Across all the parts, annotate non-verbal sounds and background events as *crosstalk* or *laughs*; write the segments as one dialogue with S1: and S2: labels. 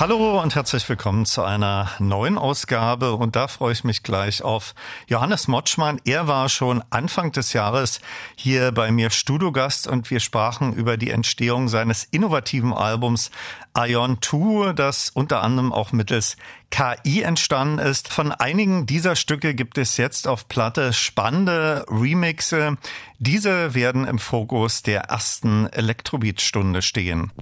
S1: Hallo und herzlich willkommen zu einer neuen Ausgabe. Und da freue ich mich gleich auf Johannes Motschmann. Er war schon Anfang des Jahres hier bei mir Studiogast und wir sprachen über die Entstehung seines innovativen Albums Ion 2, das unter anderem auch mittels KI entstanden ist. Von einigen dieser Stücke gibt es jetzt auf Platte spannende Remixe. Diese werden im Fokus der ersten Elektrobeat-Stunde stehen.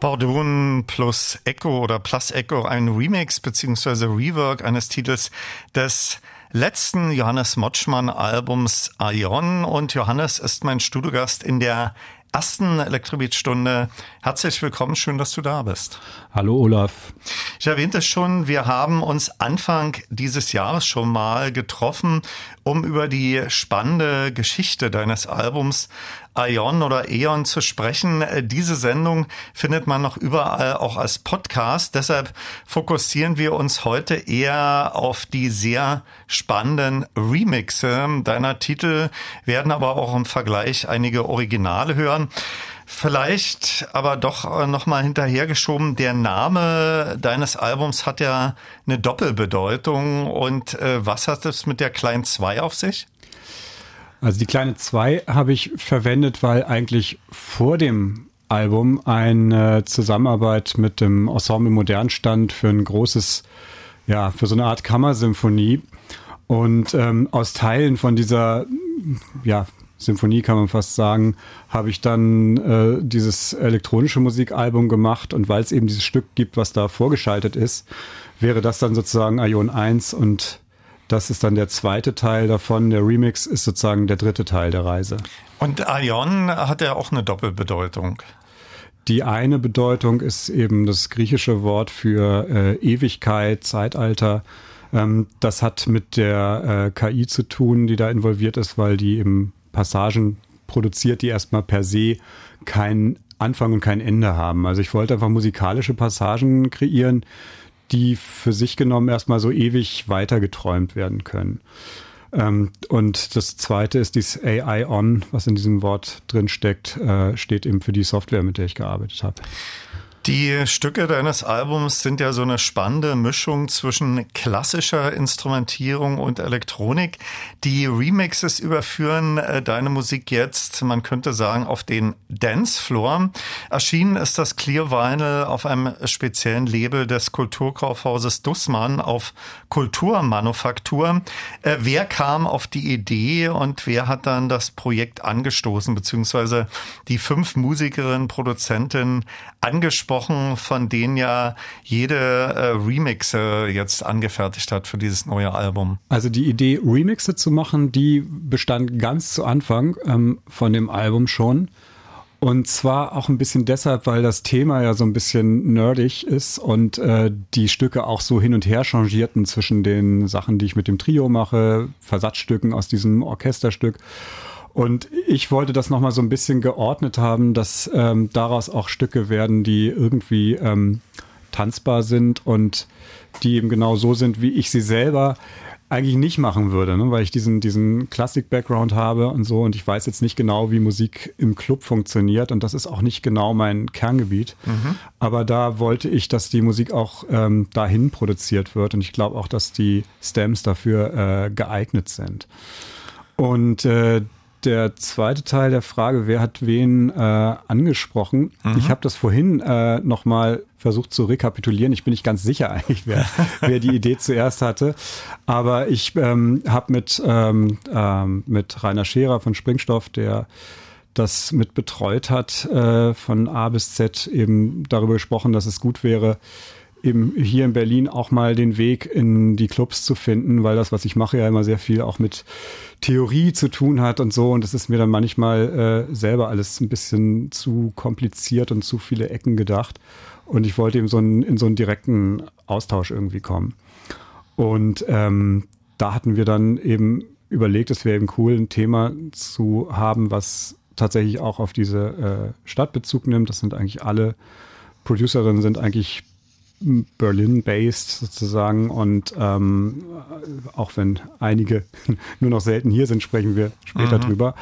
S1: Bordun plus Echo oder Plus Echo, ein Remix bzw. Rework eines Titels des letzten Johannes Motschmann Albums Aion und Johannes ist mein Studiogast in der ersten Elektrobeat-Stunde. Herzlich willkommen, schön, dass du da bist.
S2: Hallo Olaf.
S1: Ich erwähnte es schon, wir haben uns Anfang dieses Jahres schon mal getroffen, um über die spannende Geschichte deines Albums Ion oder Eon zu sprechen. Diese Sendung findet man noch überall auch als Podcast. Deshalb fokussieren wir uns heute eher auf die sehr spannenden Remixe deiner Titel, werden aber auch im Vergleich einige Originale hören. Vielleicht aber doch noch mal hinterhergeschoben, der Name deines Albums hat ja eine Doppelbedeutung. Und äh, was hat es mit der Klein 2 auf sich?
S2: Also die kleine 2 habe ich verwendet, weil eigentlich vor dem Album eine Zusammenarbeit mit dem Ensemble Modern stand für ein großes, ja, für so eine Art Kammersymphonie. Und ähm, aus Teilen von dieser, ja, Symphonie kann man fast sagen, habe ich dann äh, dieses elektronische Musikalbum gemacht und weil es eben dieses Stück gibt, was da vorgeschaltet ist, wäre das dann sozusagen Ion 1 und das ist dann der zweite Teil davon. Der Remix ist sozusagen der dritte Teil der Reise.
S1: Und Aion hat ja auch eine Doppelbedeutung.
S2: Die eine Bedeutung ist eben das griechische Wort für äh, Ewigkeit, Zeitalter. Ähm, das hat mit der äh, KI zu tun, die da involviert ist, weil die eben Passagen produziert, die erstmal per se keinen Anfang und kein Ende haben. Also ich wollte einfach musikalische Passagen kreieren, die für sich genommen erstmal so ewig weitergeträumt werden können. Ähm, und das zweite ist dieses AI On, was in diesem Wort drin steckt, äh, steht eben für die Software, mit der ich gearbeitet habe.
S1: Die Stücke deines Albums sind ja so eine spannende Mischung zwischen klassischer Instrumentierung und Elektronik. Die Remixes überführen äh, deine Musik jetzt, man könnte sagen, auf den Dancefloor. Erschienen ist das Clear Vinyl auf einem speziellen Label des Kulturkaufhauses Dussmann auf Kulturmanufaktur. Äh, wer kam auf die Idee und wer hat dann das Projekt angestoßen, beziehungsweise die fünf Musikerinnen, Produzentinnen angesprochen? Gesprochen, von denen ja jede äh, Remixe jetzt angefertigt hat für dieses neue Album.
S2: Also die Idee, Remixe zu machen, die bestand ganz zu Anfang ähm, von dem Album schon. Und zwar auch ein bisschen deshalb, weil das Thema ja so ein bisschen nerdig ist und äh, die Stücke auch so hin und her changierten zwischen den Sachen, die ich mit dem Trio mache, Versatzstücken aus diesem Orchesterstück und ich wollte das nochmal so ein bisschen geordnet haben, dass ähm, daraus auch Stücke werden, die irgendwie ähm, tanzbar sind und die eben genau so sind, wie ich sie selber eigentlich nicht machen würde, ne? weil ich diesen, diesen Klassik-Background habe und so und ich weiß jetzt nicht genau, wie Musik im Club funktioniert und das ist auch nicht genau mein Kerngebiet. Mhm. Aber da wollte ich, dass die Musik auch ähm, dahin produziert wird und ich glaube auch, dass die Stems dafür äh, geeignet sind. Und äh, der zweite Teil der Frage, wer hat wen äh, angesprochen? Mhm. Ich habe das vorhin äh, nochmal versucht zu rekapitulieren. Ich bin nicht ganz sicher *laughs* eigentlich, wer, wer die Idee zuerst hatte. Aber ich ähm, habe mit, ähm, ähm, mit Rainer Scherer von Springstoff, der das mit betreut hat, äh, von A bis Z eben darüber gesprochen, dass es gut wäre, eben hier in Berlin auch mal den Weg in die Clubs zu finden, weil das, was ich mache, ja immer sehr viel auch mit Theorie zu tun hat und so. Und das ist mir dann manchmal äh, selber alles ein bisschen zu kompliziert und zu viele Ecken gedacht. Und ich wollte eben so einen, in so einen direkten Austausch irgendwie kommen. Und ähm, da hatten wir dann eben überlegt, es wäre eben cool, ein Thema zu haben, was tatsächlich auch auf diese äh, Stadt Bezug nimmt. Das sind eigentlich alle Producerinnen sind eigentlich Berlin-based sozusagen und ähm, auch wenn einige *laughs* nur noch selten hier sind, sprechen wir später mhm. drüber.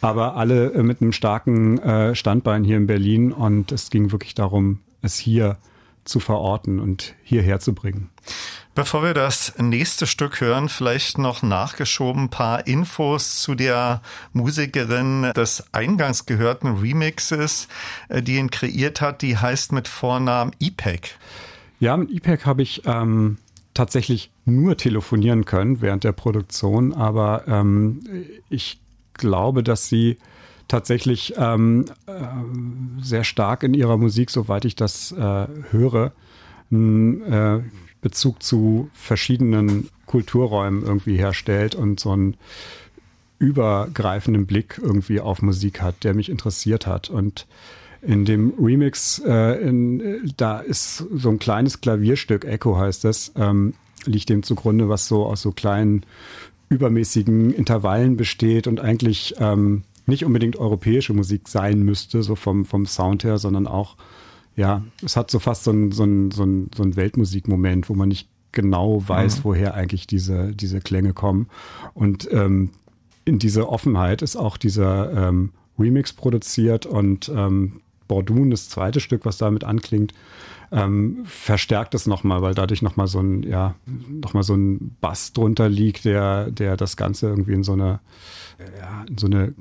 S2: Aber alle äh, mit einem starken äh, Standbein hier in Berlin und es ging wirklich darum, es hier zu verorten und hierher zu bringen.
S1: Bevor wir das nächste Stück hören, vielleicht noch nachgeschoben ein paar Infos zu der Musikerin des eingangs gehörten Remixes, äh, die ihn kreiert hat. Die heißt mit Vornamen IPEC.
S2: Ja, mit IPEC habe ich ähm, tatsächlich nur telefonieren können während der Produktion, aber ähm, ich glaube, dass sie tatsächlich ähm, äh, sehr stark in ihrer Musik, soweit ich das äh, höre, einen äh, Bezug zu verschiedenen Kulturräumen irgendwie herstellt und so einen übergreifenden Blick irgendwie auf Musik hat, der mich interessiert hat. Und in dem Remix, äh, in, da ist so ein kleines Klavierstück, Echo heißt das, ähm, liegt dem zugrunde, was so aus so kleinen übermäßigen Intervallen besteht und eigentlich ähm, nicht unbedingt europäische Musik sein müsste, so vom, vom Sound her, sondern auch, ja, es hat so fast so ein, so ein, so ein, so ein Weltmusikmoment, wo man nicht genau weiß, mhm. woher eigentlich diese, diese Klänge kommen. Und ähm, in diese Offenheit ist auch dieser ähm, Remix produziert und ähm, Bordoun, das zweite Stück, was damit anklingt, ähm, verstärkt es nochmal, weil dadurch nochmal so ein, ja, nochmal so ein Bass drunter liegt, der, der das Ganze irgendwie in so eine, ja, in so eine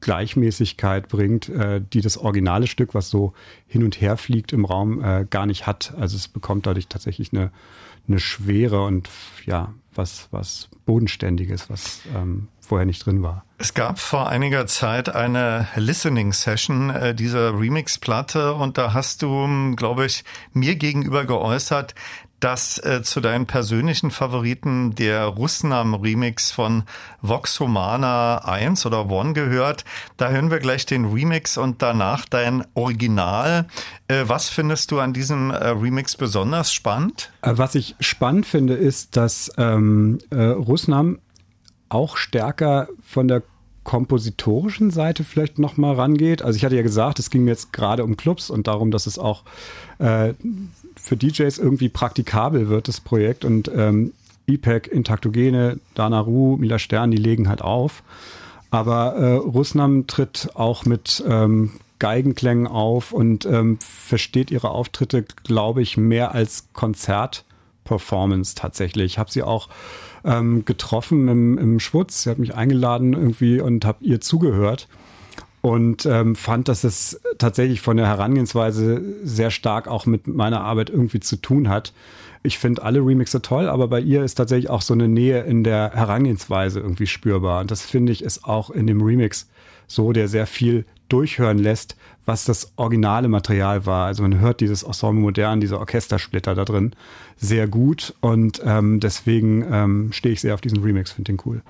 S2: Gleichmäßigkeit bringt, äh, die das originale Stück, was so hin und her fliegt im Raum, äh, gar nicht hat. Also es bekommt dadurch tatsächlich eine, eine Schwere und ja, was, was Bodenständiges, was ähm, vorher nicht drin war.
S1: Es gab vor einiger Zeit eine Listening-Session äh, dieser Remix-Platte und da hast du, glaube ich, mir gegenüber geäußert, dass äh, zu deinen persönlichen Favoriten der Russnam-Remix von Vox Humana 1 oder One gehört. Da hören wir gleich den Remix und danach dein Original. Äh, was findest du an diesem äh, Remix besonders spannend?
S2: Äh, was ich spannend finde, ist, dass ähm, äh, Russnam auch stärker von der kompositorischen Seite vielleicht noch mal rangeht. Also ich hatte ja gesagt, es ging mir jetzt gerade um Clubs und darum, dass es auch äh, für DJs irgendwie praktikabel wird, das Projekt. Und ähm, IPEC, Intaktogene, Dana Ru, Mila Stern, die legen halt auf. Aber äh, Russnam tritt auch mit ähm, Geigenklängen auf und ähm, versteht ihre Auftritte, glaube ich, mehr als Konzertperformance tatsächlich. Ich habe sie auch ähm, getroffen im, im Schwutz. Sie hat mich eingeladen irgendwie und habe ihr zugehört und ähm, fand, dass es tatsächlich von der Herangehensweise sehr stark auch mit meiner Arbeit irgendwie zu tun hat. Ich finde alle Remixe toll, aber bei ihr ist tatsächlich auch so eine Nähe in der Herangehensweise irgendwie spürbar. Und das finde ich ist auch in dem Remix so, der sehr viel durchhören lässt, was das originale Material war. Also man hört dieses Ensemble modern, diese Orchestersplitter da drin sehr gut und ähm, deswegen ähm, stehe ich sehr auf diesen Remix, finde den cool.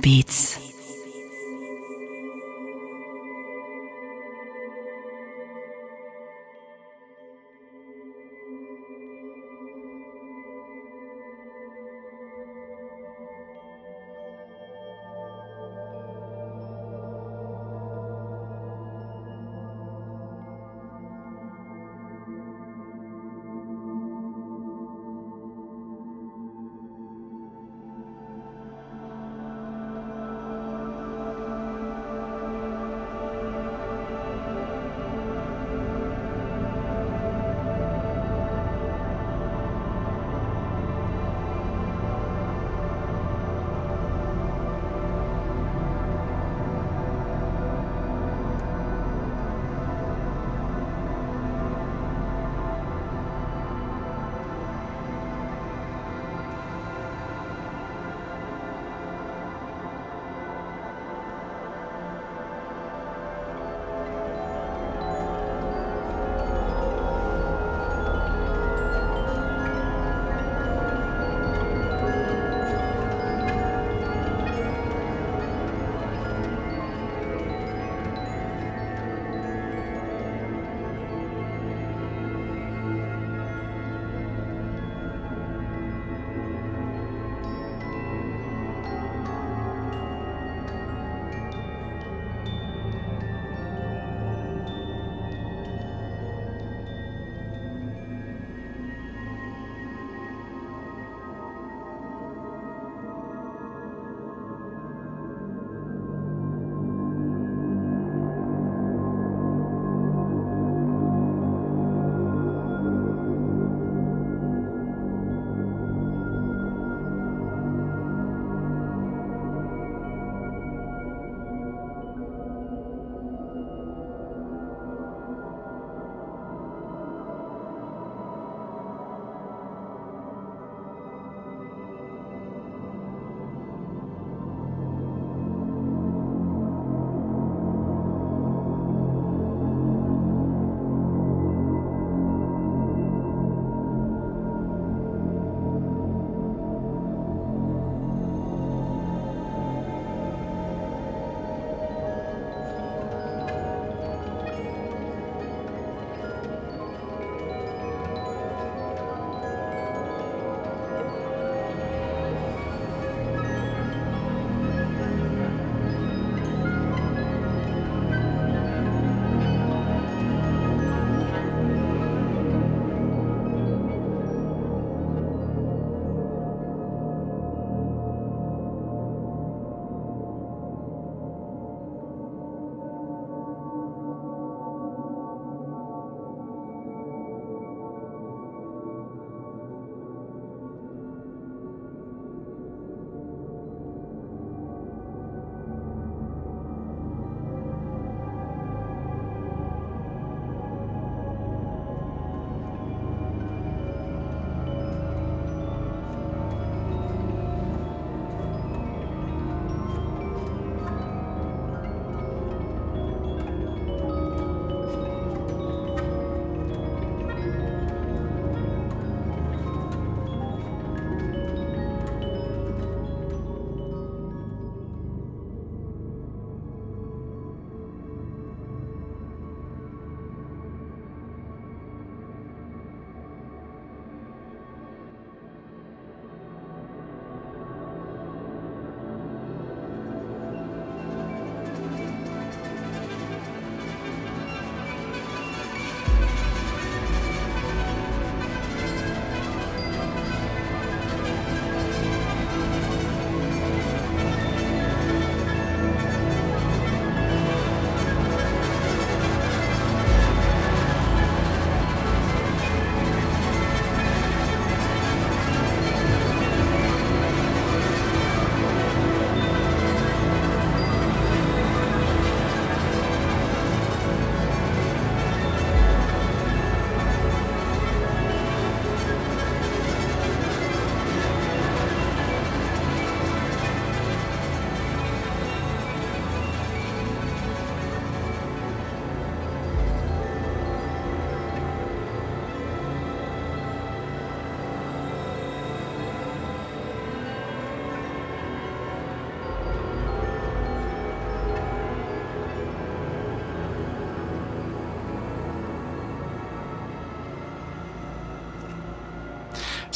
S3: Electrobeats.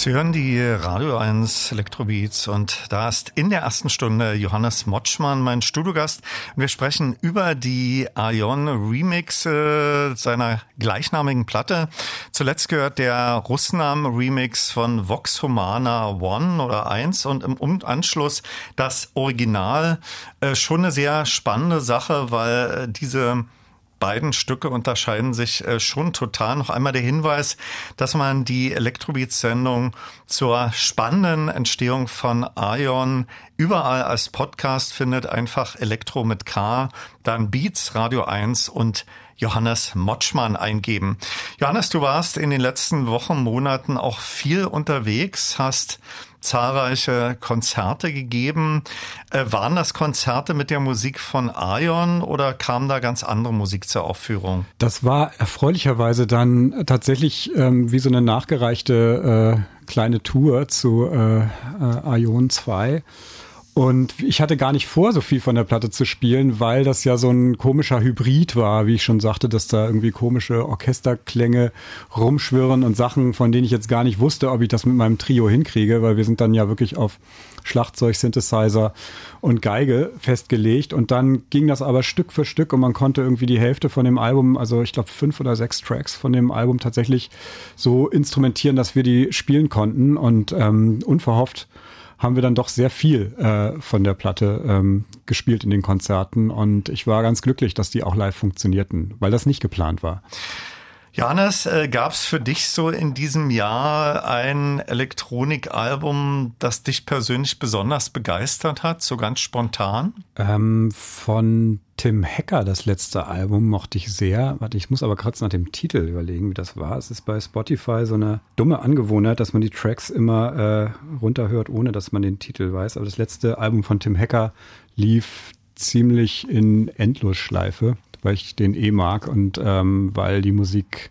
S1: Sie hören die Radio 1 Elektrobeats und da ist in der ersten Stunde Johannes Motschmann, mein Studiogast. Wir sprechen über die Ion Remix äh, seiner gleichnamigen Platte. Zuletzt gehört der Russnam Remix von Vox Humana One oder 1 und im Anschluss das Original. Äh, schon eine sehr spannende Sache, weil äh, diese beiden Stücke unterscheiden sich äh, schon total. Noch einmal der Hinweis, dass man die Elektrobeats-Sendung zur spannenden Entstehung von Ion überall als Podcast findet. Einfach Elektro mit K, dann Beats, Radio 1 und Johannes Motschmann eingeben. Johannes, du warst in den letzten Wochen, Monaten auch viel unterwegs, hast zahlreiche Konzerte gegeben. Äh, waren das Konzerte mit der Musik von Ion oder kam da ganz andere Musik zur Aufführung?
S2: Das war erfreulicherweise dann tatsächlich ähm, wie so eine nachgereichte äh, kleine Tour zu äh, äh Ion 2. Und ich hatte gar nicht vor, so viel von der Platte zu spielen, weil das ja so ein komischer Hybrid war, wie ich schon sagte, dass da irgendwie komische Orchesterklänge rumschwirren und Sachen, von denen ich jetzt gar nicht wusste, ob ich das mit meinem Trio hinkriege, weil wir sind dann ja wirklich auf Schlagzeug, Synthesizer und Geige festgelegt. Und dann ging das aber Stück für Stück und man konnte irgendwie die Hälfte von dem Album, also ich glaube fünf oder sechs Tracks von dem Album tatsächlich so instrumentieren, dass wir die spielen konnten und ähm, unverhofft haben wir dann doch sehr viel äh, von der Platte ähm, gespielt in den Konzerten und ich war ganz glücklich, dass die auch live funktionierten, weil das nicht geplant war.
S1: Johannes, äh, gab es für dich so in diesem Jahr ein Elektronikalbum, das dich persönlich besonders begeistert hat, so ganz spontan?
S2: Ähm, von Tim Hacker, das letzte Album, mochte ich sehr. Warte, ich muss aber kurz nach dem Titel überlegen, wie das war. Es ist bei Spotify so eine dumme Angewohnheit, dass man die Tracks immer äh, runterhört, ohne dass man den Titel weiß. Aber das letzte Album von Tim Hacker lief ziemlich in Endlosschleife weil ich den eh mag und ähm, weil die Musik,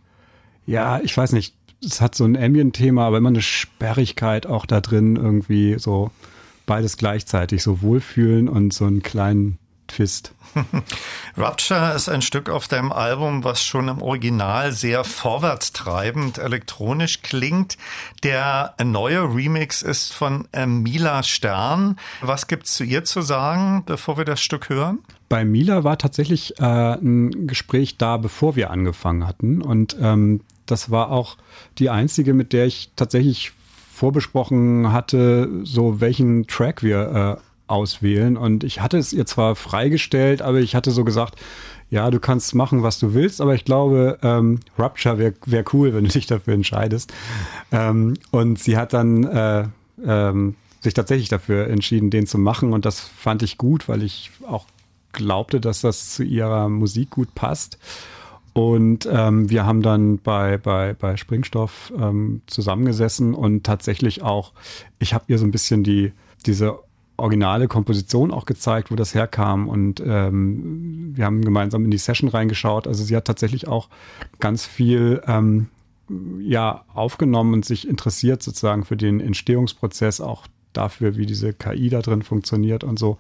S2: ja, ich weiß nicht, es hat so ein Ambient-Thema, aber immer eine Sperrigkeit auch da drin, irgendwie so beides gleichzeitig, so Wohlfühlen und so einen kleinen Twist. *laughs*
S1: Rupture ist ein Stück auf deinem Album, was schon im Original sehr vorwärtstreibend elektronisch klingt. Der neue Remix ist von Mila Stern. Was gibt's zu ihr zu sagen, bevor wir das Stück hören?
S2: Bei Mila war tatsächlich äh, ein Gespräch da, bevor wir angefangen hatten. Und ähm, das war auch die einzige, mit der ich tatsächlich vorbesprochen hatte, so welchen Track wir äh, auswählen. Und ich hatte es ihr zwar freigestellt, aber ich hatte so gesagt, ja, du kannst machen, was du willst, aber ich glaube, ähm, Rupture wäre wär cool, wenn du dich dafür entscheidest. Ähm, und sie hat dann äh, ähm, sich tatsächlich dafür entschieden, den zu machen. Und das fand ich gut, weil ich auch glaubte, dass das zu ihrer Musik gut passt. Und ähm, wir haben dann bei, bei, bei Springstoff ähm, zusammengesessen und tatsächlich auch, ich habe ihr so ein bisschen die, diese originale Komposition auch gezeigt, wo das herkam. Und ähm, wir haben gemeinsam in die Session reingeschaut. Also sie hat tatsächlich auch ganz viel ähm, ja, aufgenommen und sich interessiert sozusagen für den Entstehungsprozess, auch dafür, wie diese KI da drin funktioniert und so.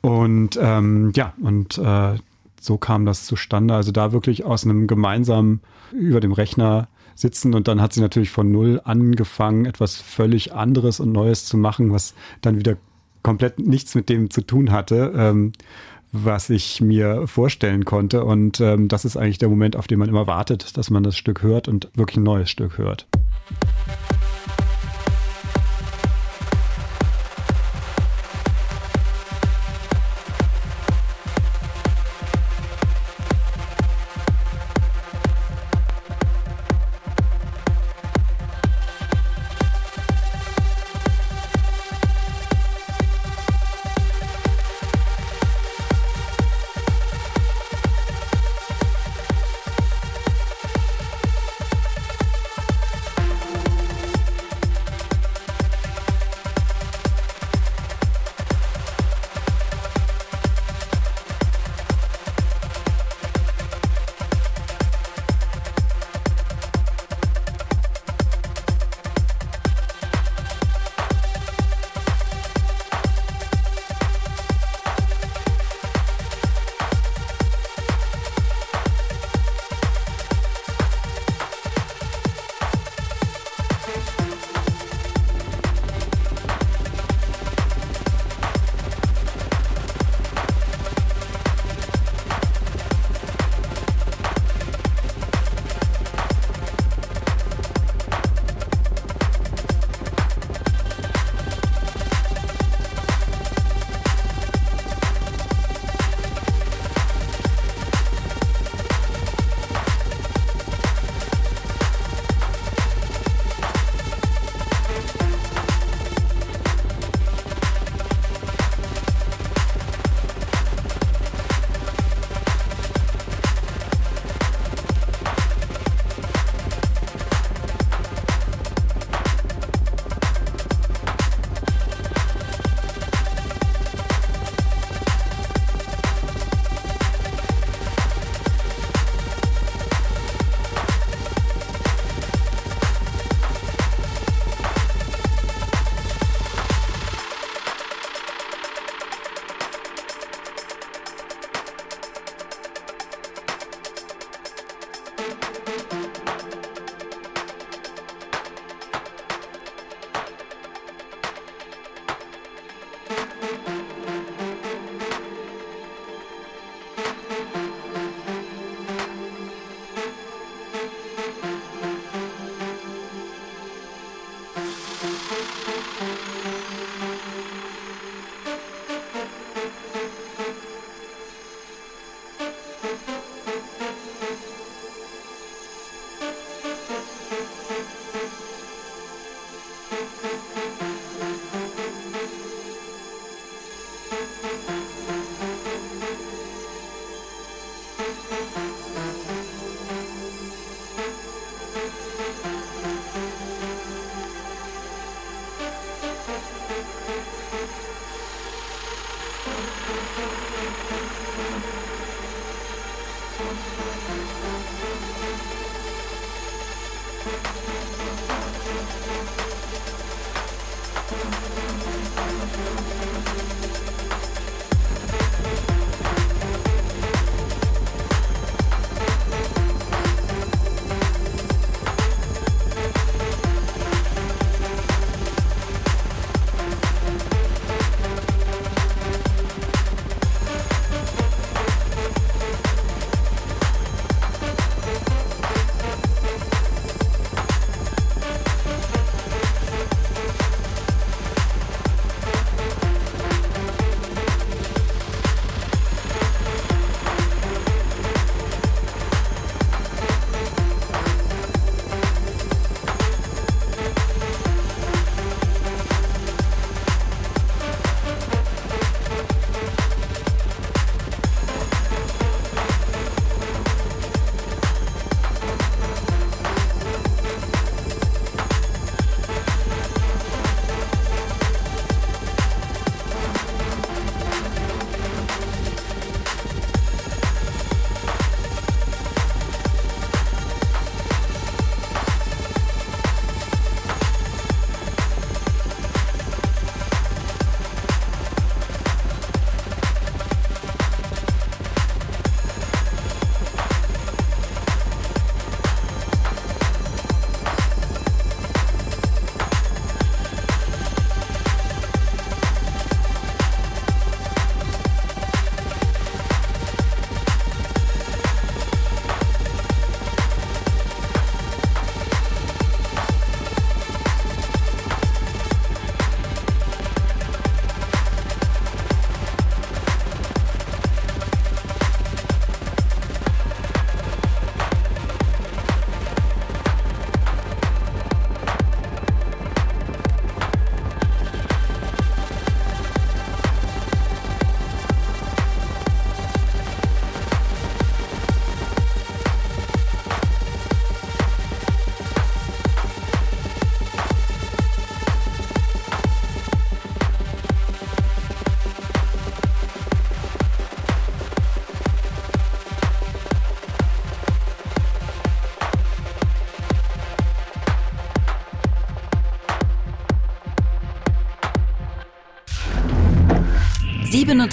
S2: Und ähm, ja, und äh, so kam das zustande. Also da wirklich aus einem gemeinsamen über dem Rechner sitzen und dann hat sie natürlich von null angefangen, etwas völlig anderes und Neues zu machen, was dann wieder komplett nichts mit dem zu tun hatte, ähm, was ich mir vorstellen konnte. Und ähm, das ist eigentlich der Moment, auf den man immer wartet, dass man das Stück hört und wirklich ein neues Stück hört.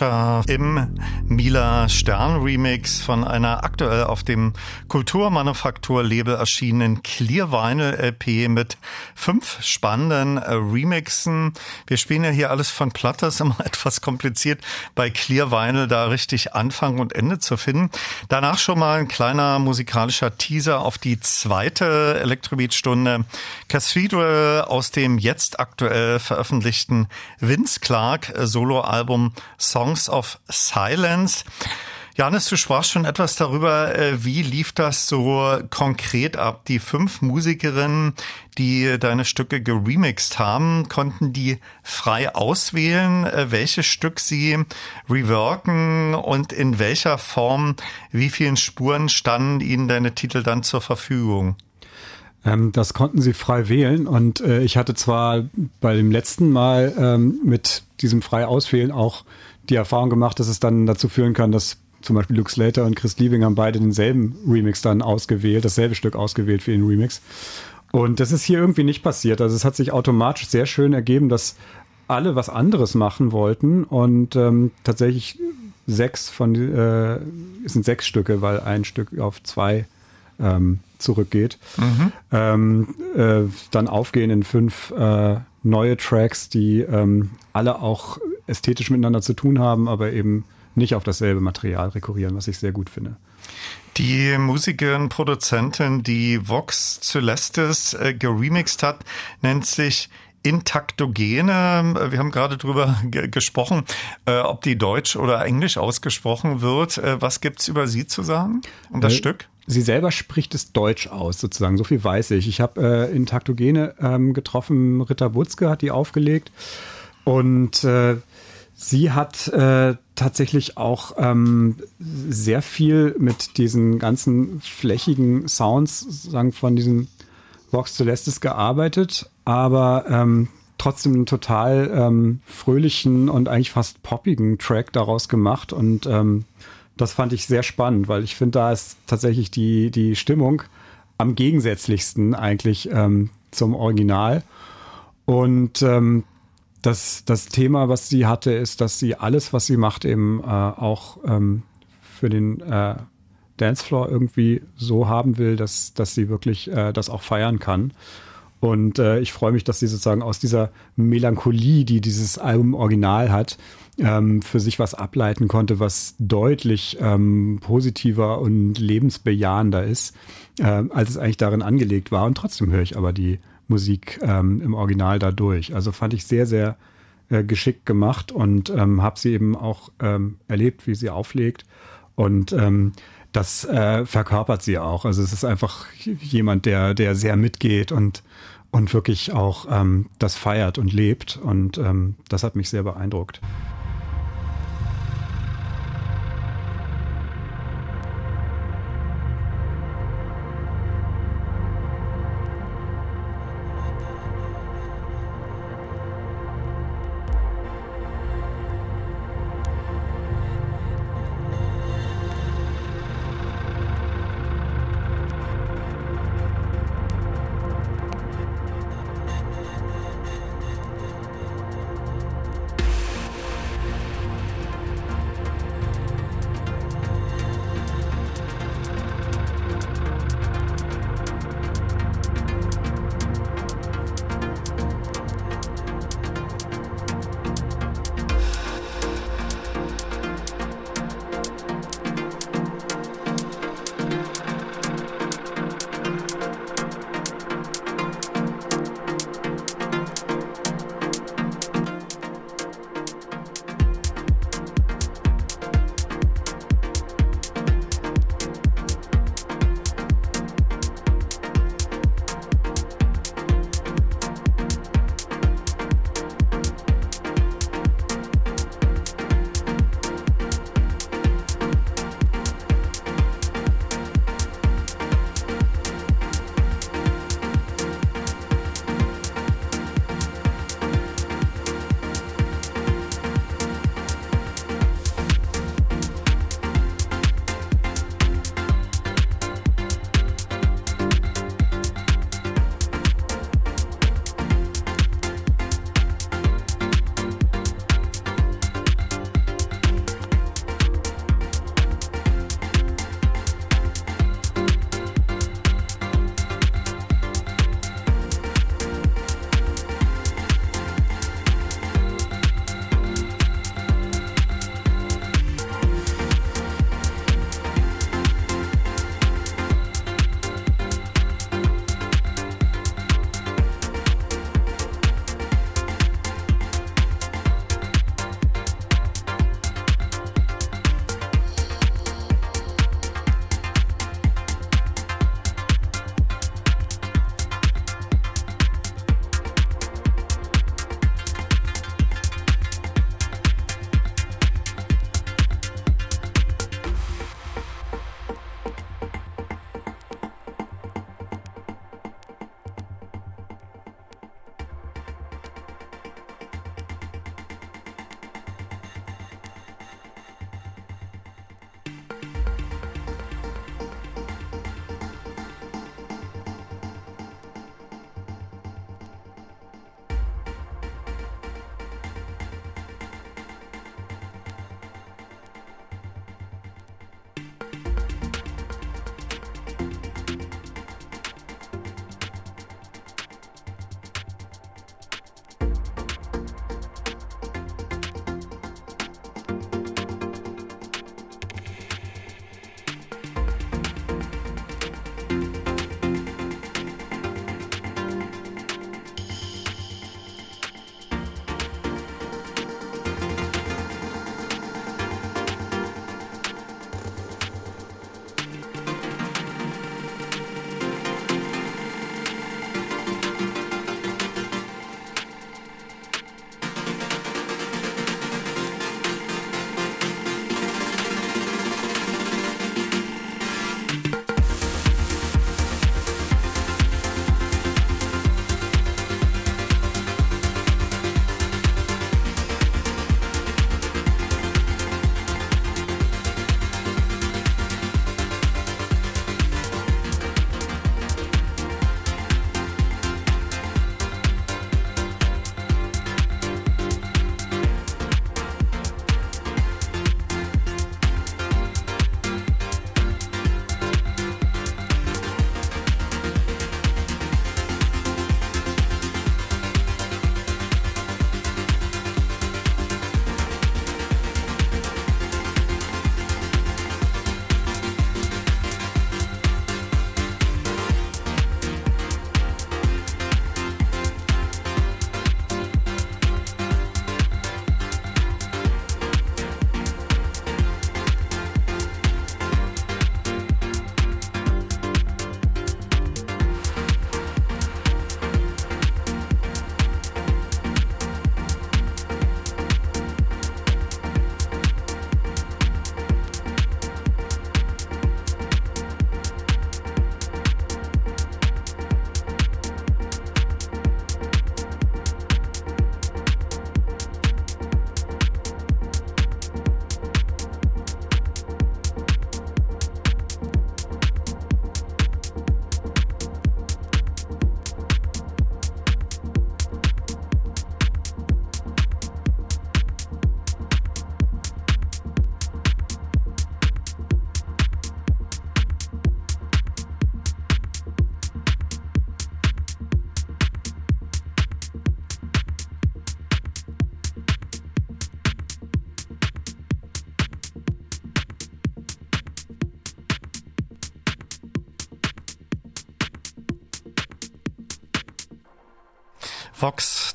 S1: Rapture im Mila Stern Remix von einer aktuell auf dem Kulturmanufaktur-Label erschienenen Clear Vinyl LP mit fünf spannenden äh, Remixen. Wir spielen ja hier alles von Platte, ist *laughs* immer etwas kompliziert bei Clear Vinyl da richtig Anfang und Ende zu finden. Danach schon mal ein kleiner musikalischer Teaser auf die zweite Elektrobeat-Stunde Cathedral aus dem jetzt aktuell veröffentlichten Vince Clark äh, Soloalbum Songs of Silence. Janis, du sprachst schon etwas darüber, äh, wie lief das so konkret ab? Die fünf Musikerinnen, die deine Stücke geremixed haben, konnten die frei auswählen, äh, welches Stück sie reworken und in welcher Form, wie vielen Spuren standen ihnen deine Titel dann zur Verfügung?
S2: Ähm, das konnten sie frei wählen und äh, ich hatte zwar bei dem letzten Mal ähm, mit diesem frei auswählen auch die Erfahrung gemacht, dass es dann dazu führen kann, dass zum Beispiel Luke Slater und Chris Liebing haben beide denselben Remix dann ausgewählt, dasselbe Stück ausgewählt für den Remix. Und das ist hier irgendwie nicht passiert. Also es hat sich automatisch sehr schön ergeben, dass alle was anderes machen wollten und ähm, tatsächlich sechs von äh, es sind sechs Stücke, weil ein Stück auf zwei ähm, zurückgeht. Mhm. Ähm, äh, dann aufgehen in fünf äh, neue Tracks, die ähm, alle auch ästhetisch miteinander zu tun haben, aber eben nicht auf dasselbe Material rekurrieren, was ich sehr gut finde.
S1: Die Musikerin, Produzentin, die Vox Celestis äh, geremixed hat, nennt sich Intaktogene. Wir haben gerade drüber gesprochen, äh, ob die Deutsch oder Englisch ausgesprochen wird. Äh, was gibt's über sie zu sagen und das äh, Stück?
S2: Sie selber spricht es Deutsch aus, sozusagen. So viel weiß ich. Ich habe äh, Intaktogene ähm, getroffen. Ritter Butzke hat die aufgelegt. Und äh, sie hat äh, tatsächlich auch ähm, sehr viel mit diesen ganzen flächigen Sounds sagen, von diesem Vox Celestis gearbeitet, aber ähm, trotzdem einen total ähm, fröhlichen und eigentlich fast poppigen Track daraus gemacht und ähm, das fand ich sehr spannend, weil ich finde, da ist tatsächlich die, die Stimmung am gegensätzlichsten eigentlich ähm, zum Original. Und ähm, das, das Thema, was sie hatte, ist, dass sie alles, was sie macht, eben äh, auch ähm, für den äh, Dancefloor irgendwie so haben will, dass, dass sie wirklich äh, das auch feiern kann. Und äh, ich freue mich, dass sie sozusagen aus dieser Melancholie, die dieses Album original hat, ähm, für sich was ableiten konnte, was deutlich ähm, positiver und lebensbejahender ist, äh, als es eigentlich darin angelegt war. Und trotzdem höre ich aber die Musik ähm, im Original dadurch. Also fand ich sehr, sehr äh, geschickt gemacht und ähm, habe sie eben auch ähm, erlebt, wie sie auflegt. Und ähm, das äh, verkörpert sie auch. Also es ist einfach jemand, der, der sehr mitgeht und, und wirklich auch ähm, das feiert und lebt. Und ähm, das hat mich sehr beeindruckt.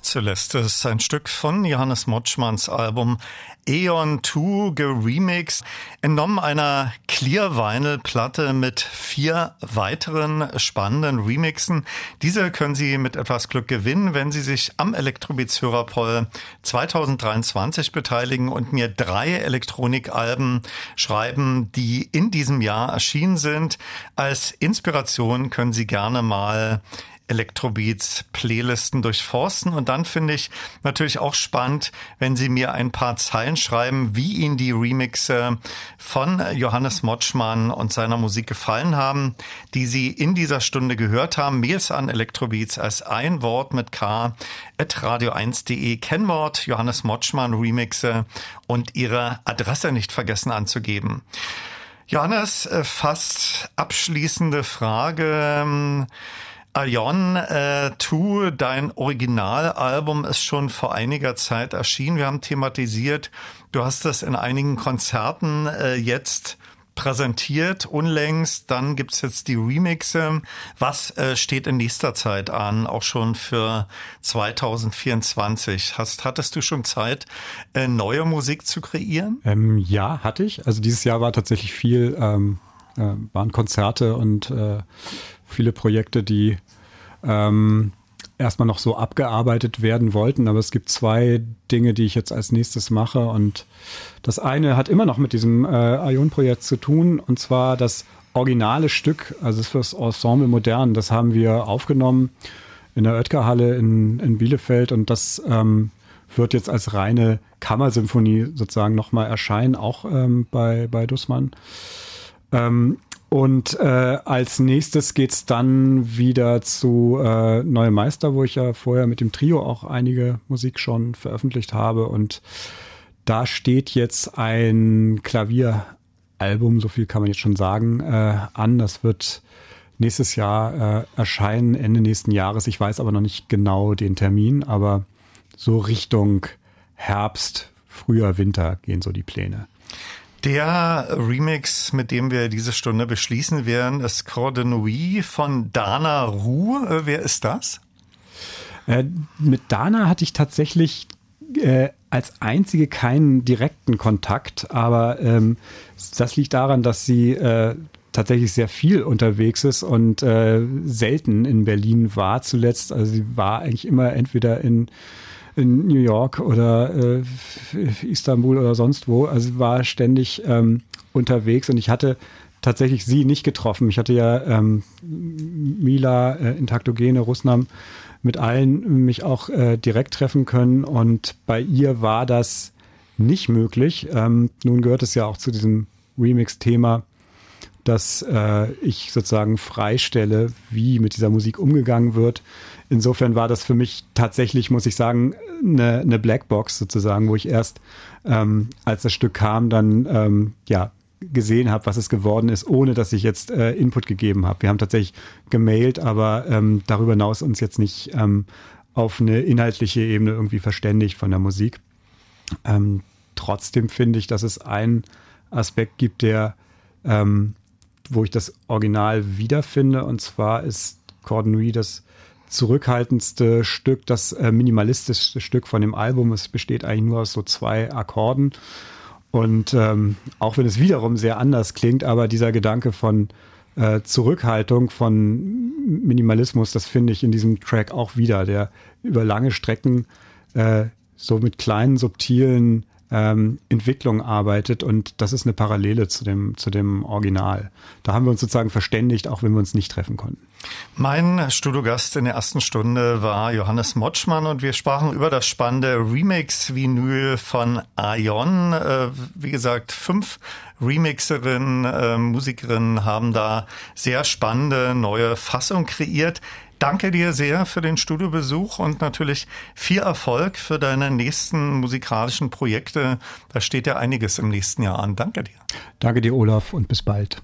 S1: Vox Celestis, ein Stück von Johannes Motschmanns Album Eon 2 geremixed, entnommen einer Clear Vinyl Platte mit vier weiteren spannenden Remixen. Diese können Sie mit etwas Glück gewinnen, wenn Sie sich am Elektrobeats Hörerpoll 2023 beteiligen und mir drei Elektronikalben schreiben, die in diesem Jahr erschienen sind. Als Inspiration können Sie gerne mal Electrobeats Playlisten durchforsten. Und dann finde ich natürlich auch spannend, wenn Sie mir ein paar Zeilen schreiben, wie Ihnen die Remixe von Johannes Motschmann und seiner Musik gefallen haben, die Sie in dieser Stunde gehört haben. Mails an Electrobeats als ein Wort mit K at radio1.de. Kennwort Johannes Motschmann Remixe und Ihre Adresse nicht vergessen anzugeben. Johannes, äh, fast abschließende Frage. Ion äh, 2, dein Originalalbum ist schon vor einiger Zeit erschienen. Wir haben thematisiert, du hast das in einigen Konzerten äh, jetzt präsentiert unlängst. Dann gibt's jetzt die Remixe. Was äh, steht in nächster Zeit an, auch schon für 2024? Hast, hattest du schon Zeit, äh, neue Musik zu kreieren?
S2: Ähm, ja, hatte ich. Also dieses Jahr war tatsächlich viel, ähm, äh, waren Konzerte und äh, viele Projekte, die ähm, erstmal noch so abgearbeitet werden wollten. Aber es gibt zwei Dinge, die ich jetzt als nächstes mache. Und das eine hat immer noch mit diesem äh, Ion-Projekt zu tun. Und zwar das originale Stück, also fürs Ensemble Modern, das haben wir aufgenommen in der Oetker-Halle in, in Bielefeld. Und das ähm, wird jetzt als reine Kammersymphonie sozusagen nochmal erscheinen, auch ähm, bei, bei Dussmann. Ähm, und äh, als nächstes geht's dann wieder zu äh, Neue Meister, wo ich ja vorher mit dem Trio auch einige Musik schon veröffentlicht habe. Und da steht jetzt ein Klavieralbum, so viel kann man jetzt schon sagen, äh, an. Das wird nächstes Jahr äh, erscheinen, Ende nächsten Jahres. Ich weiß aber noch nicht genau den Termin, aber so Richtung Herbst, früher Winter gehen so die Pläne.
S1: Der Remix, mit dem wir diese Stunde beschließen werden, ist Corde Nuit von Dana Ruh. Äh, wer ist das?
S2: Äh, mit Dana hatte ich tatsächlich äh, als einzige keinen direkten Kontakt, aber ähm, das liegt daran, dass sie äh, tatsächlich sehr viel unterwegs ist und äh, selten in Berlin war zuletzt. Also sie war eigentlich immer entweder in in New York oder äh, Istanbul oder sonst wo. Also war ständig ähm, unterwegs und ich hatte tatsächlich sie nicht getroffen. Ich hatte ja ähm, Mila, äh, Intaktogene, Russnam mit allen mich auch äh, direkt treffen können und bei ihr war das nicht möglich. Ähm, nun gehört es ja auch zu diesem Remix-Thema, dass äh, ich sozusagen freistelle, wie mit dieser Musik umgegangen wird. Insofern war das für mich tatsächlich, muss ich sagen, eine, eine Blackbox sozusagen, wo ich erst, ähm, als das Stück kam, dann ähm, ja gesehen habe, was es geworden ist, ohne dass ich jetzt äh, Input gegeben habe. Wir haben tatsächlich gemailt, aber ähm, darüber hinaus uns jetzt nicht ähm, auf eine inhaltliche Ebene irgendwie verständigt von der Musik. Ähm, trotzdem finde ich, dass es einen Aspekt gibt, der, ähm, wo ich das Original wiederfinde, und zwar ist Cordon das zurückhaltendste Stück, das äh, minimalistischste Stück von dem Album. Es besteht eigentlich nur aus so zwei Akkorden. Und ähm, auch wenn es wiederum sehr anders klingt, aber dieser Gedanke von äh, Zurückhaltung, von Minimalismus, das finde ich in diesem Track auch wieder, der über lange Strecken äh, so mit kleinen, subtilen ähm, Entwicklung arbeitet und das ist eine Parallele zu dem, zu dem Original. Da haben wir uns sozusagen verständigt, auch wenn wir uns nicht treffen konnten.
S1: Mein Studiogast in der ersten Stunde war Johannes Motschmann und wir sprachen über das spannende Remix-Vinyl von Aion. Äh, wie gesagt, fünf Remixerinnen, äh, Musikerinnen haben da sehr spannende neue Fassungen kreiert. Danke dir sehr für den Studiobesuch und natürlich viel Erfolg für deine nächsten musikalischen Projekte. Da steht ja einiges im nächsten Jahr an. Danke dir.
S2: Danke dir, Olaf, und bis bald.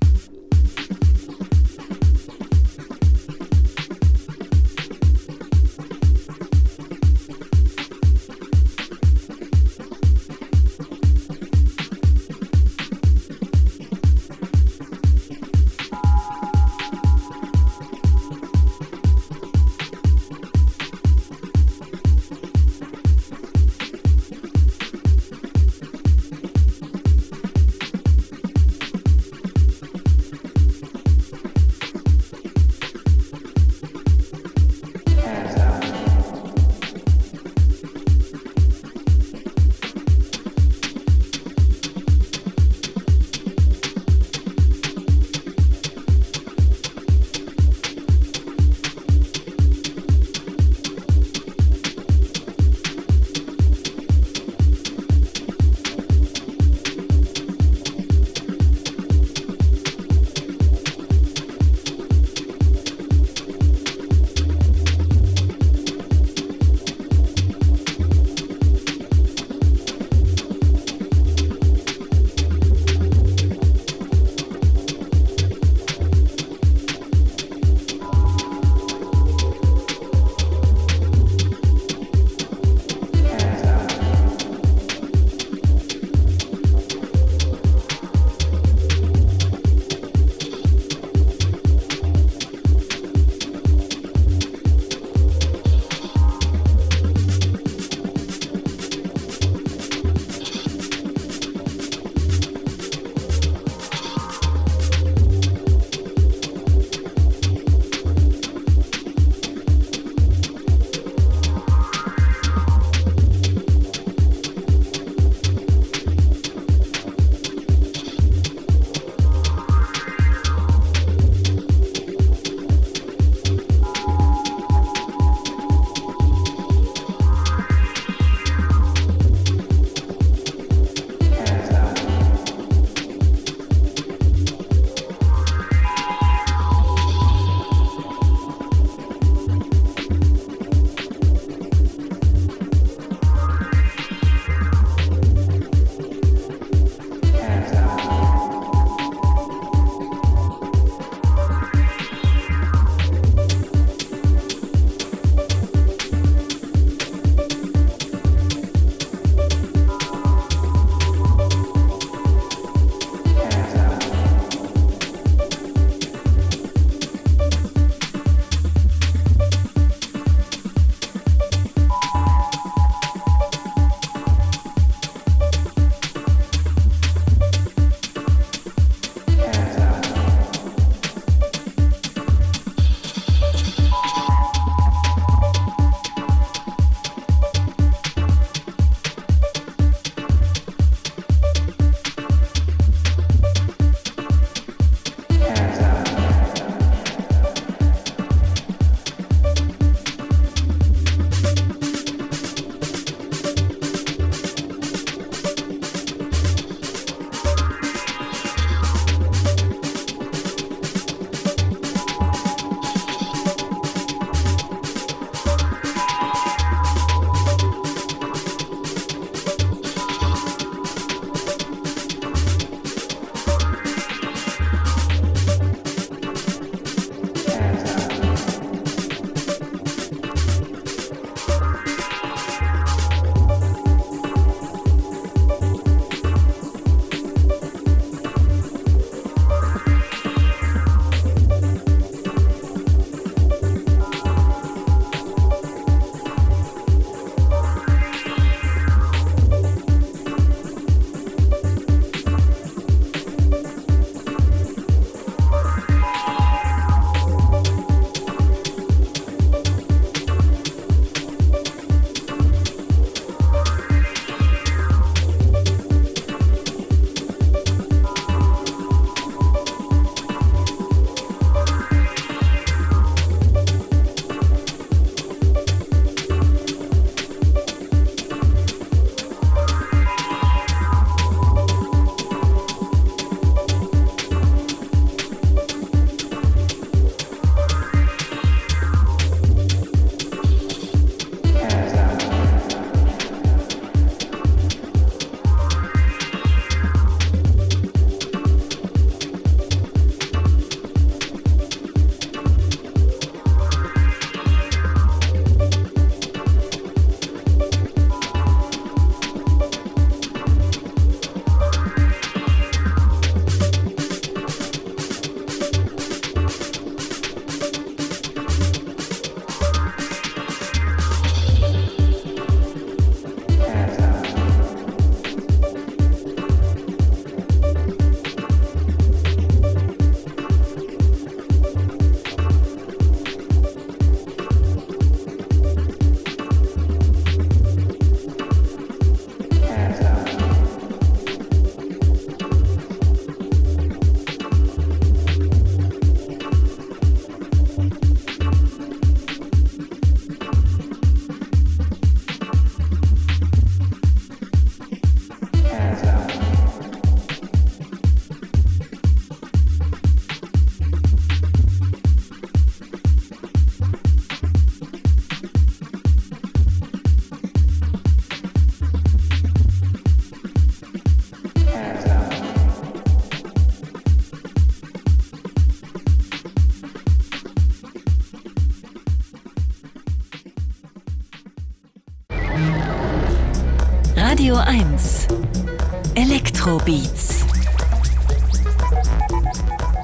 S3: Elektrobeats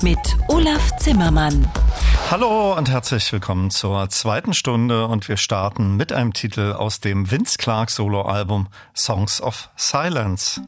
S3: mit Olaf Zimmermann.
S1: Hallo und herzlich willkommen zur zweiten Stunde und wir starten mit einem Titel aus dem Vince Clark Soloalbum Songs of Silence.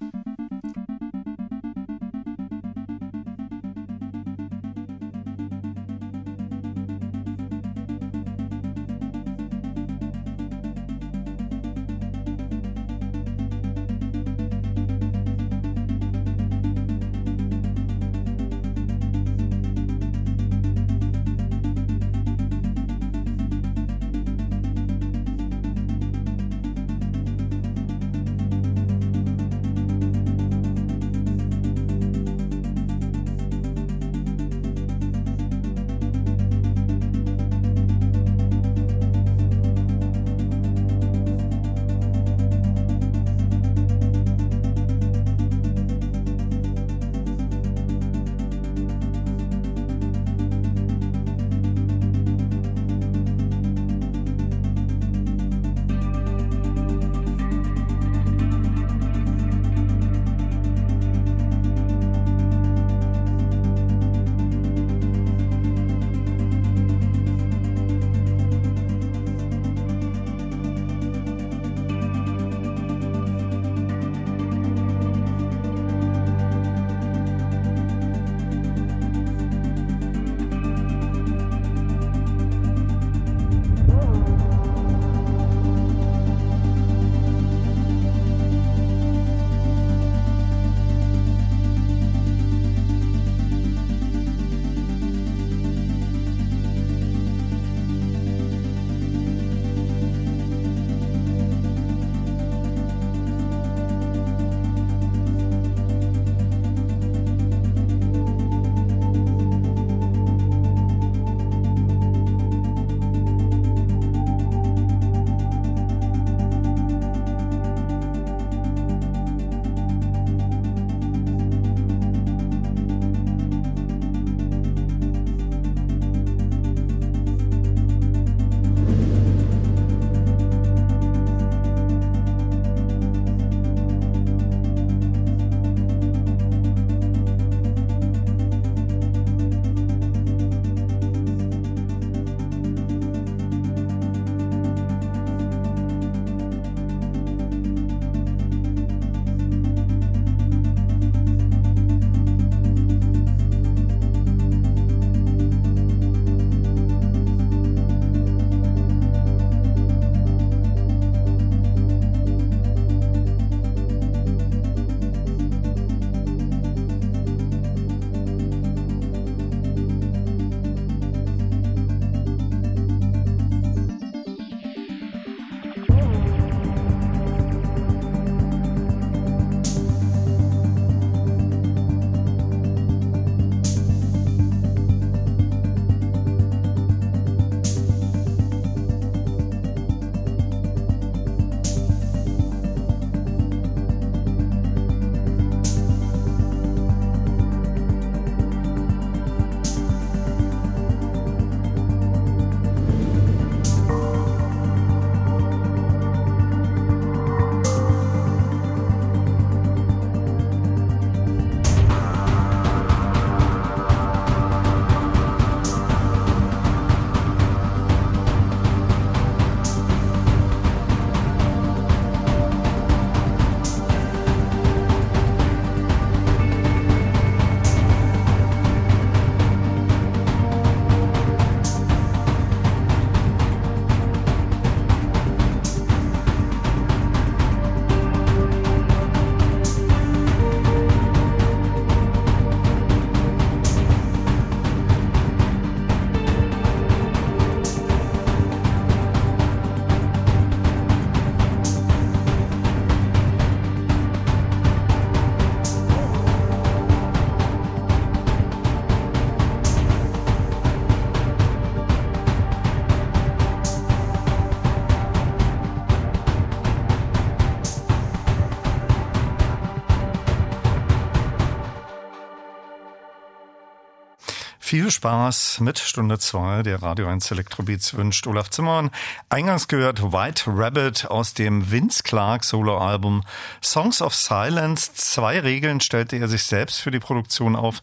S1: Viel Spaß mit Stunde 2 der Radio 1 Elektrobeats wünscht Olaf Zimmermann. Eingangs gehört White Rabbit aus dem Vince Clark Soloalbum Songs of Silence. Zwei Regeln stellte er sich selbst für die Produktion auf.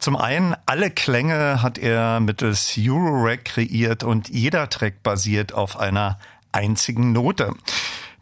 S1: Zum einen, alle Klänge hat er mittels Eurorack kreiert und jeder Track basiert auf einer einzigen Note.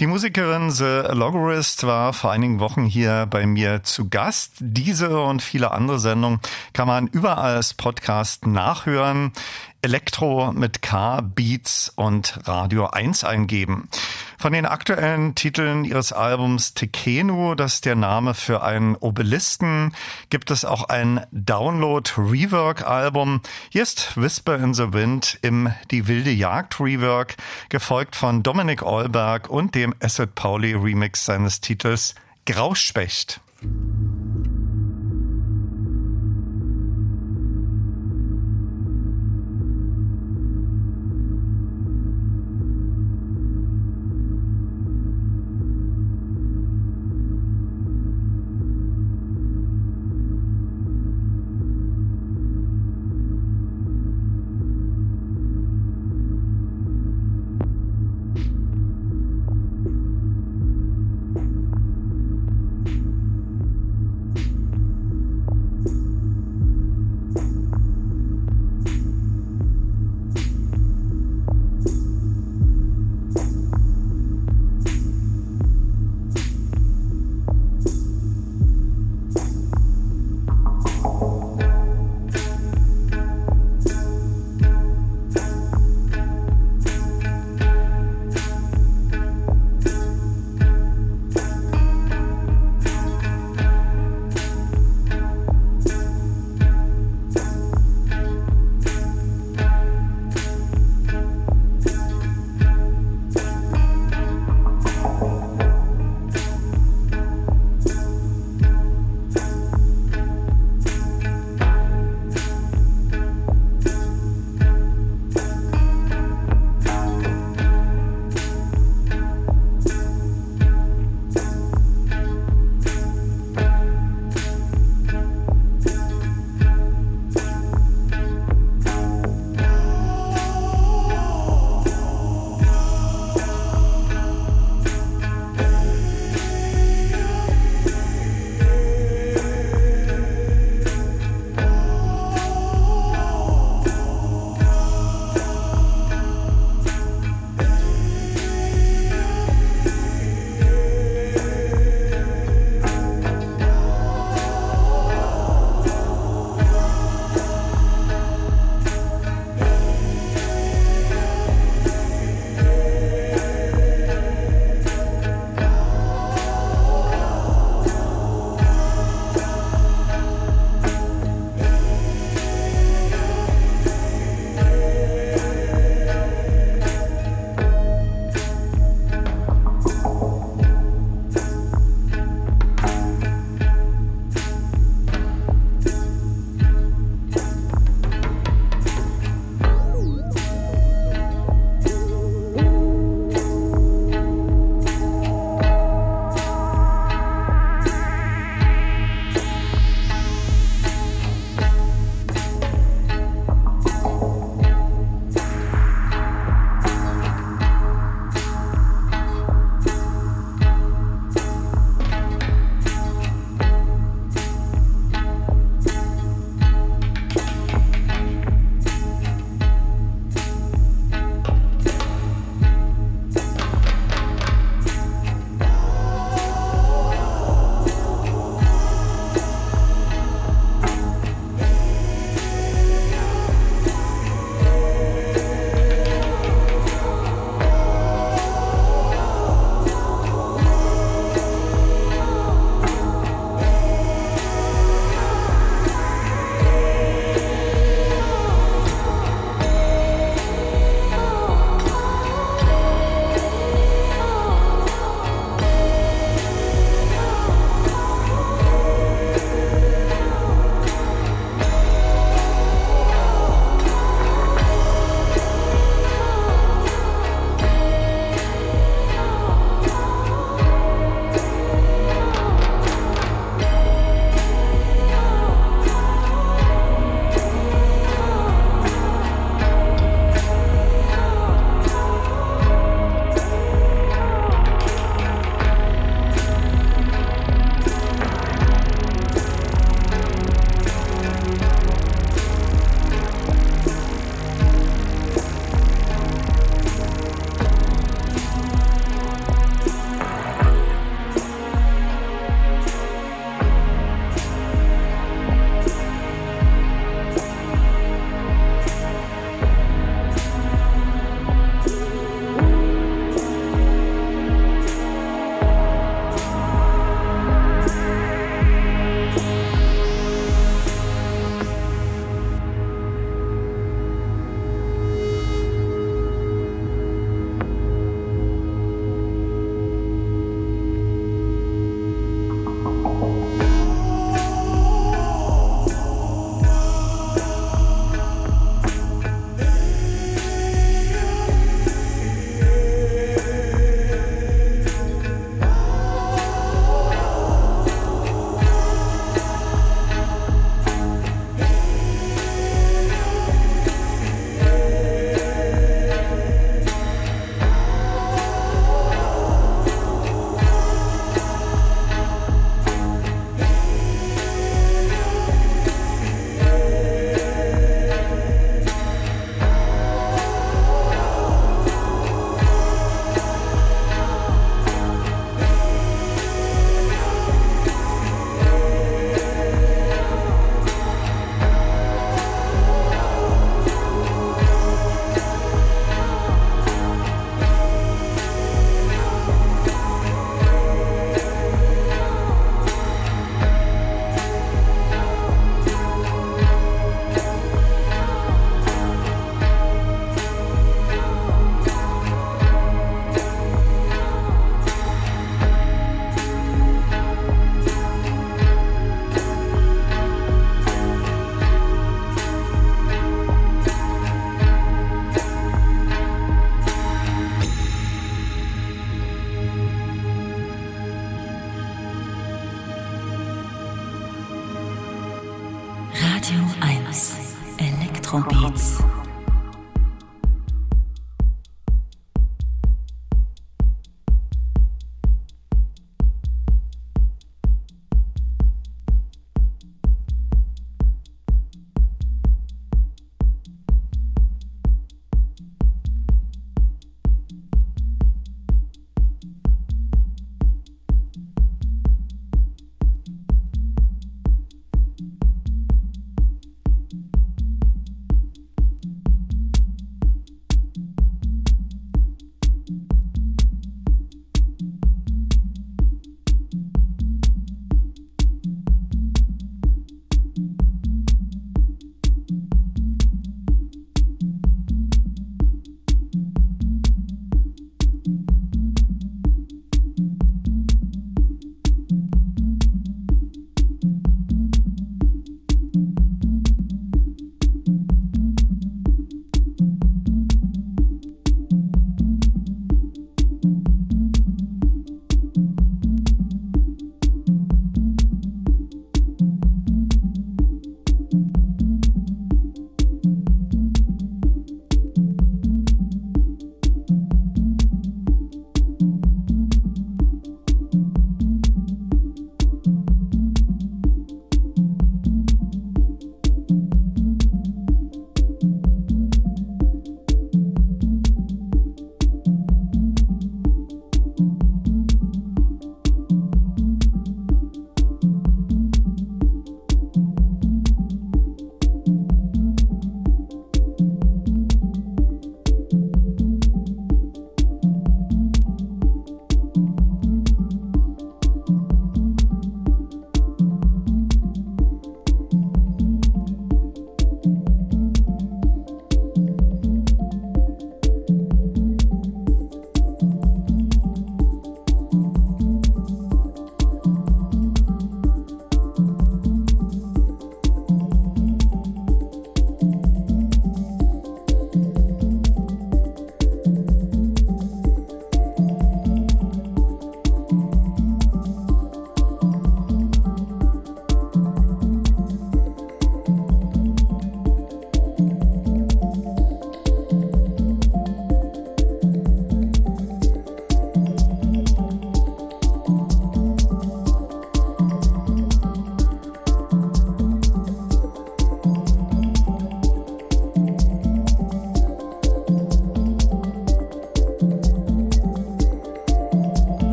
S1: Die Musikerin The Logorist war vor einigen Wochen hier bei mir zu Gast. Diese und viele andere Sendungen kann man überall als Podcast nachhören. Elektro mit K, Beats und Radio 1 eingeben. Von den aktuellen Titeln ihres Albums Tekenu, das ist der Name für einen Obelisken, gibt es auch ein Download-Rework-Album. Hier ist Whisper in the Wind im Die wilde Jagd Rework, gefolgt von Dominik Eulberg und dem Acid Pauli Remix seines Titels Grauspecht.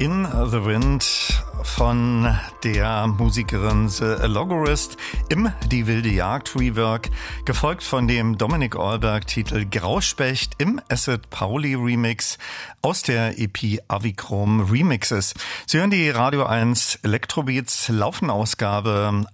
S1: In the Wind von der Musikerin The Logorist im Die wilde Jagd Rework, gefolgt von dem Dominik Allberg Titel Grauspecht im Acid Pauli Remix aus der EP Avichrome Remixes. Sie hören die Radio 1 Electrobeats Laufenausgabe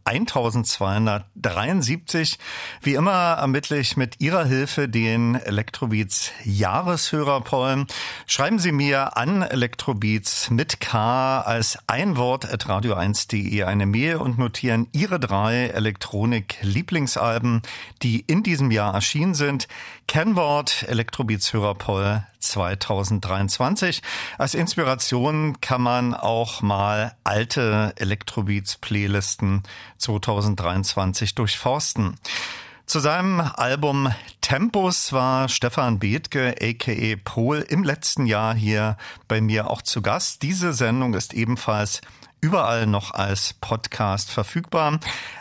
S1: 1273. Wie immer ermittle ich mit Ihrer Hilfe den Electrobeats Jahreshörerpollen. Schreiben Sie mir an Electrobeats mit K als ein Wort at radio1.de eine Mail und notieren Ihre drei Elektronik-Lieblingsalben, die in diesem Jahr erschienen sind. Kennwort Elektrobeats Hörerpoll 2023. Als Inspiration kann man auch mal alte Elektrobeats Playlisten 2023 durchforsten. Zu seinem Album Tempus war Stefan Bethke, aka Pol, im letzten Jahr hier bei mir auch zu Gast. Diese Sendung ist ebenfalls überall noch als Podcast verfügbar.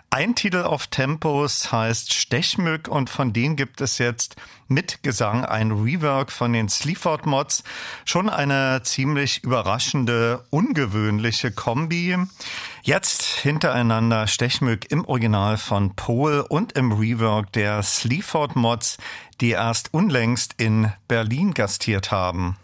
S1: Ein Titel auf Tempos heißt Stechmück und von denen gibt es jetzt mit Gesang ein Rework von den Sleaford Mods. Schon eine ziemlich überraschende, ungewöhnliche Kombi. Jetzt hintereinander Stechmück im Original von Pol und im Rework der Sleaford Mods, die erst unlängst in Berlin gastiert haben.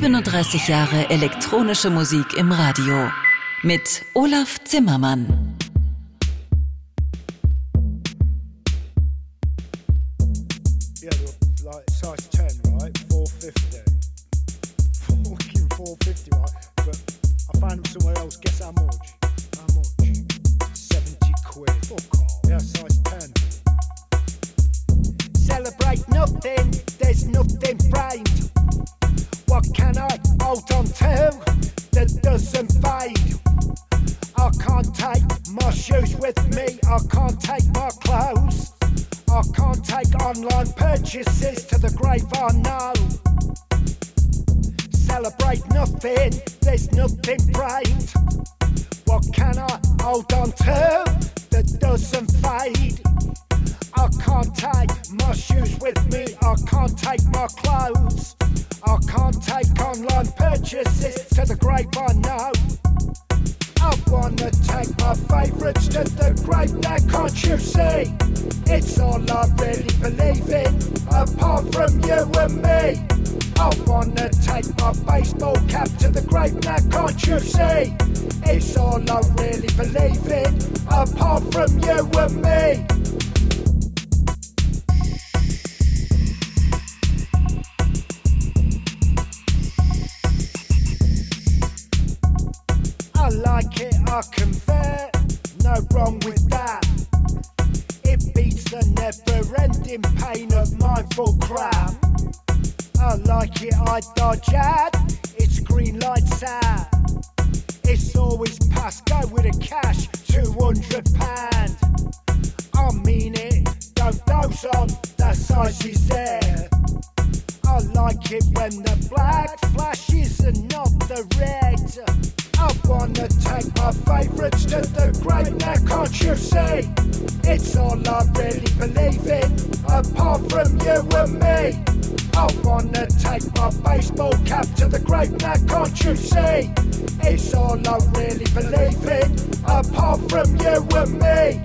S3: 37 Jahre elektronische Musik im Radio mit Olaf Zimmermann.
S4: Yeah, like size 10, right? 450. Fucking 450, right? But I found them somewhere else. Guess how much? How much? 70 quid. Fuck off. Yeah, size 10. Celebrate nothing, there's nothing framed. What can I hold on to that doesn't fade? I can't take my shoes with me, I can't take my clothes. I can't take online purchases to the grave I know. Celebrate nothing, there's nothing framed. What can I hold on to that doesn't fade? I can't take my shoes with me, I can't take my clothes. I can't take online purchases to the grave I know. I wanna take my favourites to the grave now, can't you see? It's all I really believe in, apart from you and me. I wanna take my baseball cap to the grave now, can't you see? It's all I really believe in, apart from you and me. Like it, I convert, no wrong with that. It beats the never ending pain of mindful crap. I like it, I dodge at, it's green lights out. It's always pass go with a cash, 200 pound. I mean it, don't doze on, that size is there. I like it when the black flashes and not the red. My favourites to the great. Now can't you see? It's all I really believe in, apart from you and me. I wanna take my baseball cap to the grave. Now can't you see? It's all I really believe in, apart from you and me.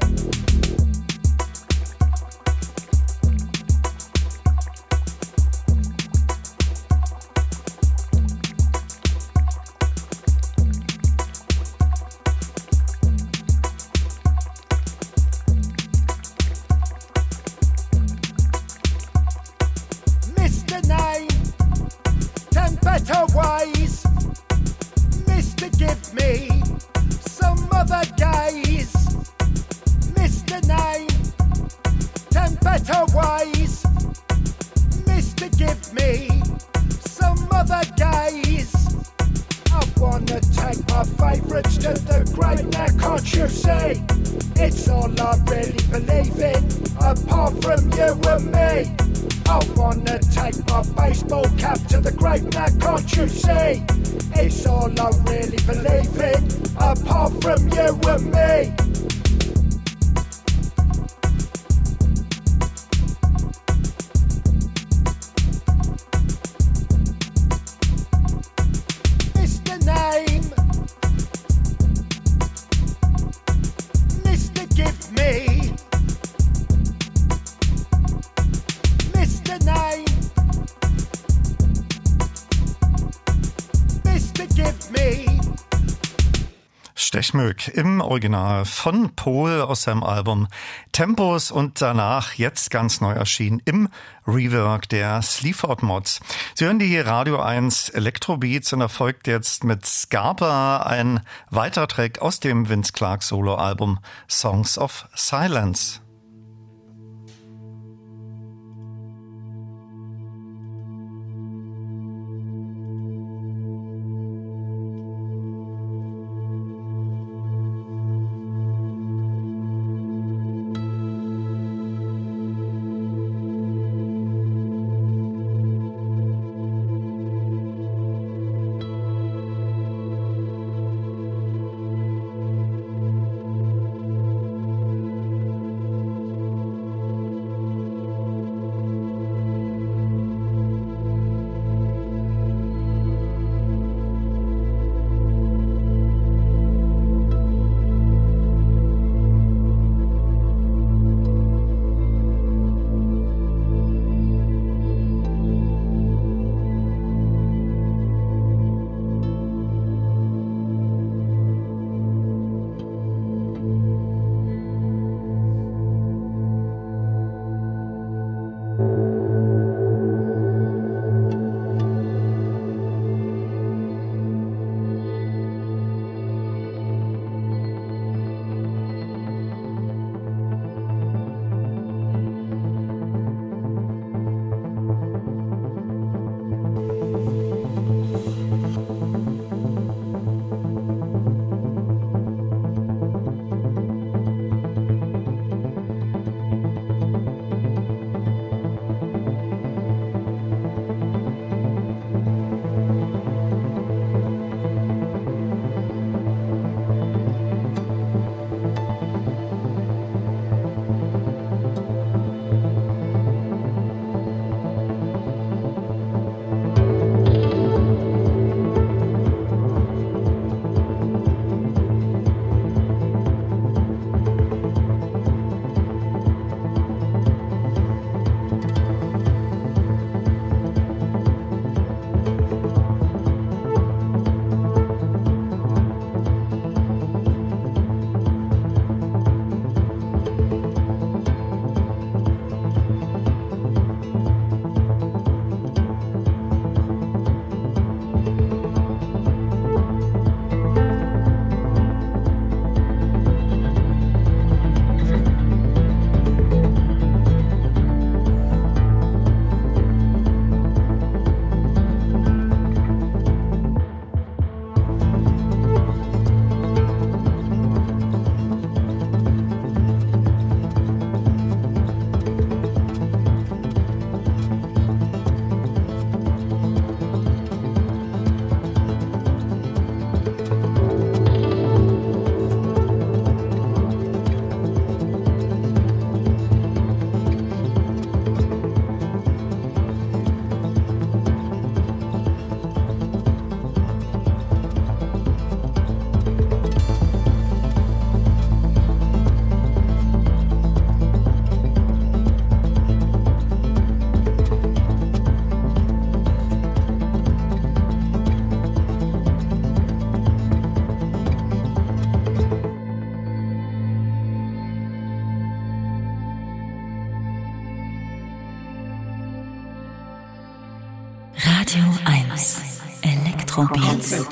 S1: Original von Paul aus seinem Album Tempos und danach jetzt ganz neu erschienen im Rework der Sleaford Mods. Sie hören die Radio 1 Electrobeats und erfolgt jetzt mit Scarpa ein weiterer Track aus dem Vince Clark Solo Album Songs of Silence.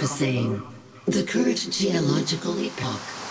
S3: Trance.
S5: The current geological epoch.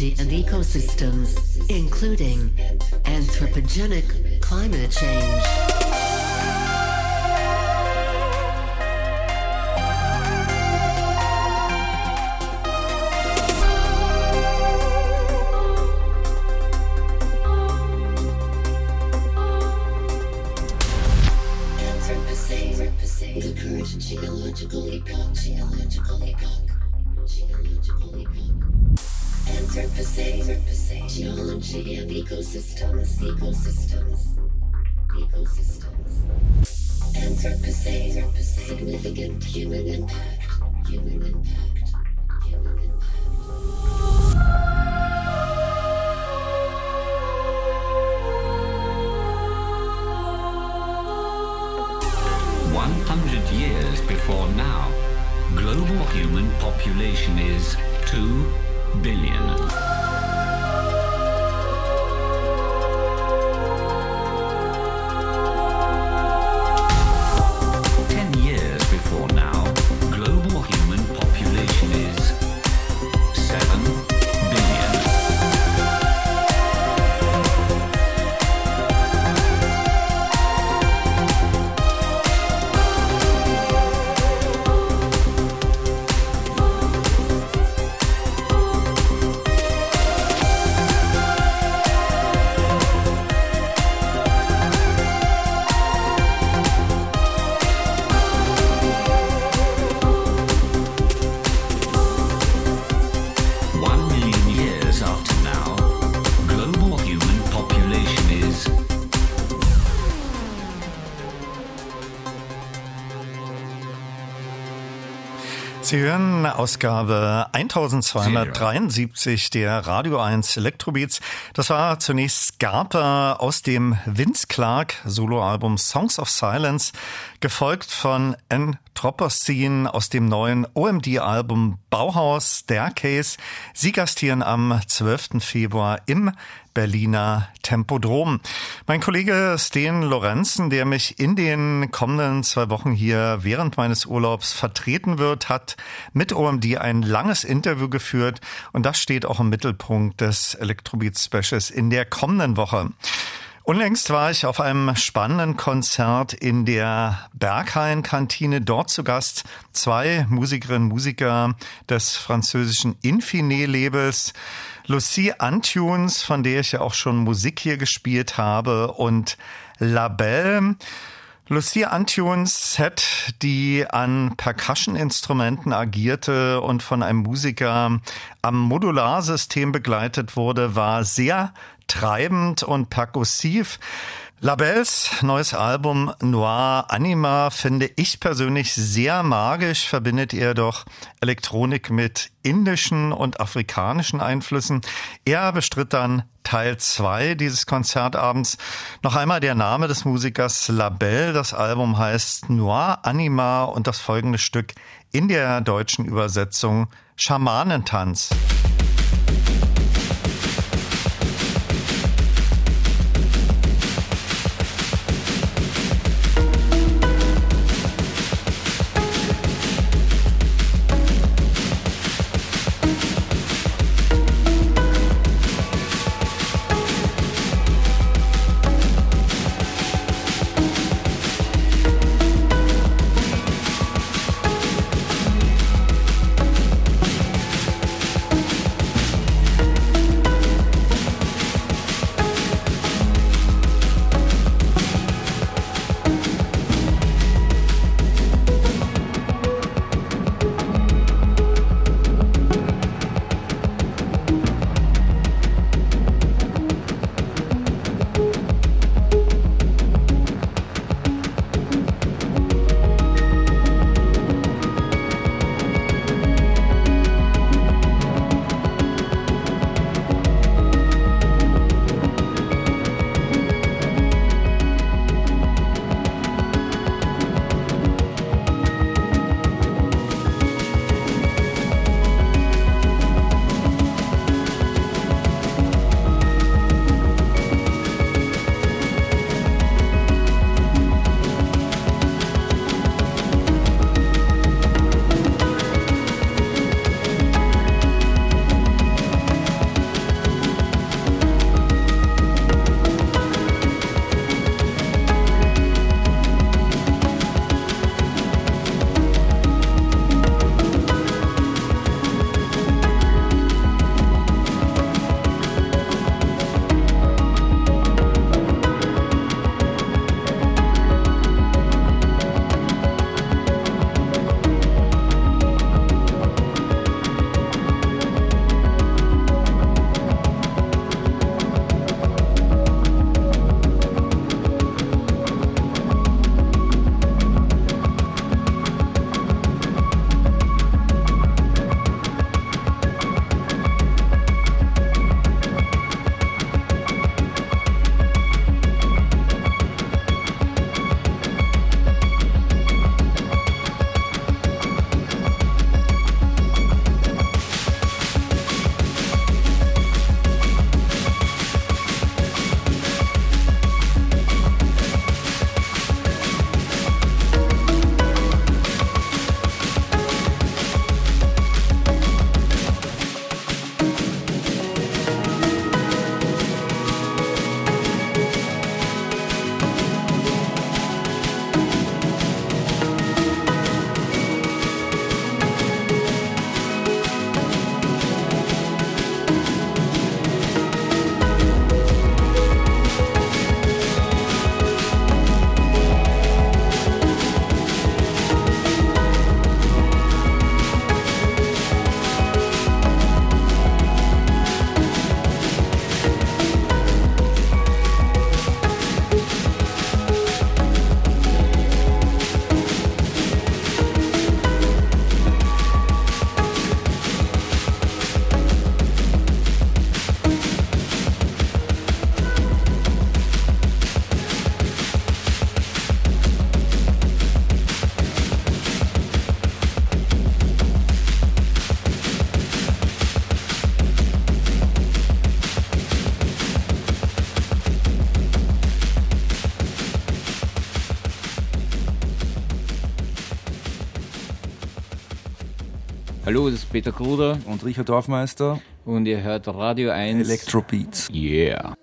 S5: And ecosystems, including anthropogenic climate change. Human impact, human impact,
S1: Sie hören Ausgabe 1273 der Radio 1 Electrobeats. Das war zunächst Scarpa aus dem Vince Clark Soloalbum Songs of Silence, gefolgt von Anthropocene aus dem neuen OMD-Album Bauhaus Staircase. Sie gastieren am 12. Februar im Berliner Tempodrom. Mein Kollege Sten Lorenzen, der mich in den kommenden zwei Wochen hier während meines Urlaubs vertreten wird, hat mit OMD ein langes Interview geführt und das steht auch im Mittelpunkt des Electrobeat Specials in der kommenden Woche. Unlängst war ich auf einem spannenden Konzert in der Berghain-Kantine. Dort zu Gast zwei Musikerinnen und Musiker des französischen Infinet-Labels. Lucie Antunes, von der ich ja auch schon Musik hier gespielt habe, und Labelle. Lucia Antunes Set, die an Percussion-Instrumenten agierte und von einem Musiker am Modularsystem begleitet wurde, war sehr treibend und perkussiv. Labels neues Album Noir Anima finde ich persönlich sehr magisch, verbindet er doch Elektronik mit indischen und afrikanischen Einflüssen. Er bestritt dann Teil 2 dieses Konzertabends. Noch einmal der Name des Musikers Label. Das Album heißt Noir Anima und das folgende Stück in der deutschen Übersetzung Schamanentanz.
S6: Thank Peter Kruder
S7: und Richard Dorfmeister
S6: und ihr hört Radio 1
S7: Electro Beats.
S6: Yeah.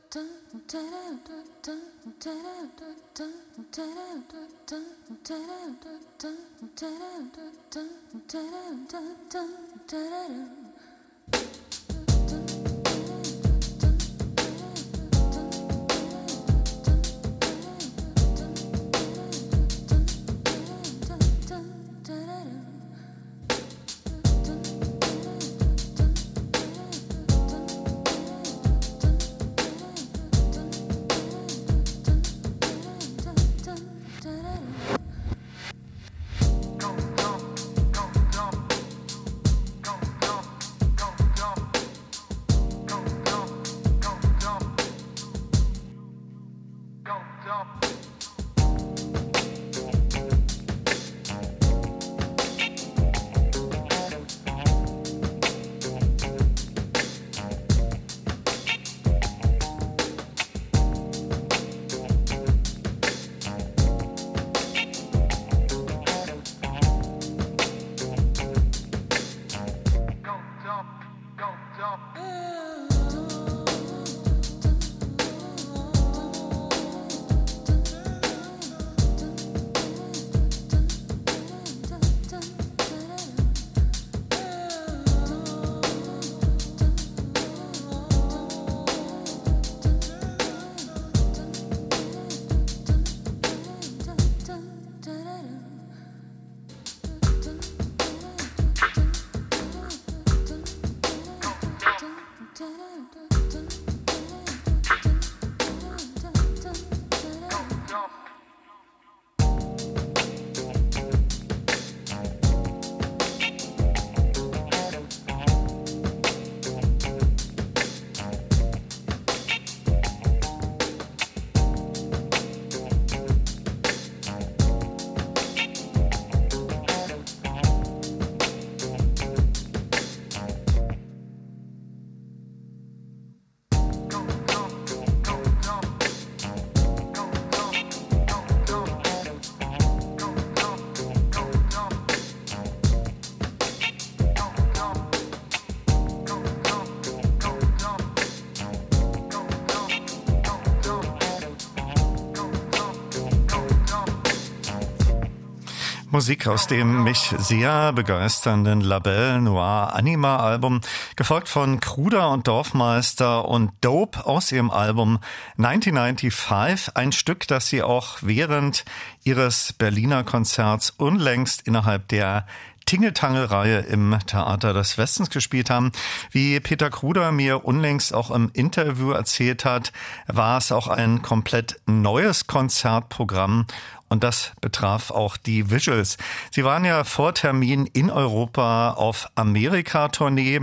S1: Musik aus dem mich sehr begeisternden Label Noir Anima Album, gefolgt von Kruder und Dorfmeister und Dope aus ihrem Album 1995, ein Stück, das sie auch während ihres Berliner Konzerts unlängst innerhalb der Tingeltangel-Reihe im Theater des Westens gespielt haben. Wie Peter Kruder mir unlängst auch im Interview erzählt hat, war es auch ein komplett neues Konzertprogramm und das betraf auch die Visuals. Sie waren ja vor Termin in Europa auf Amerika-Tournee.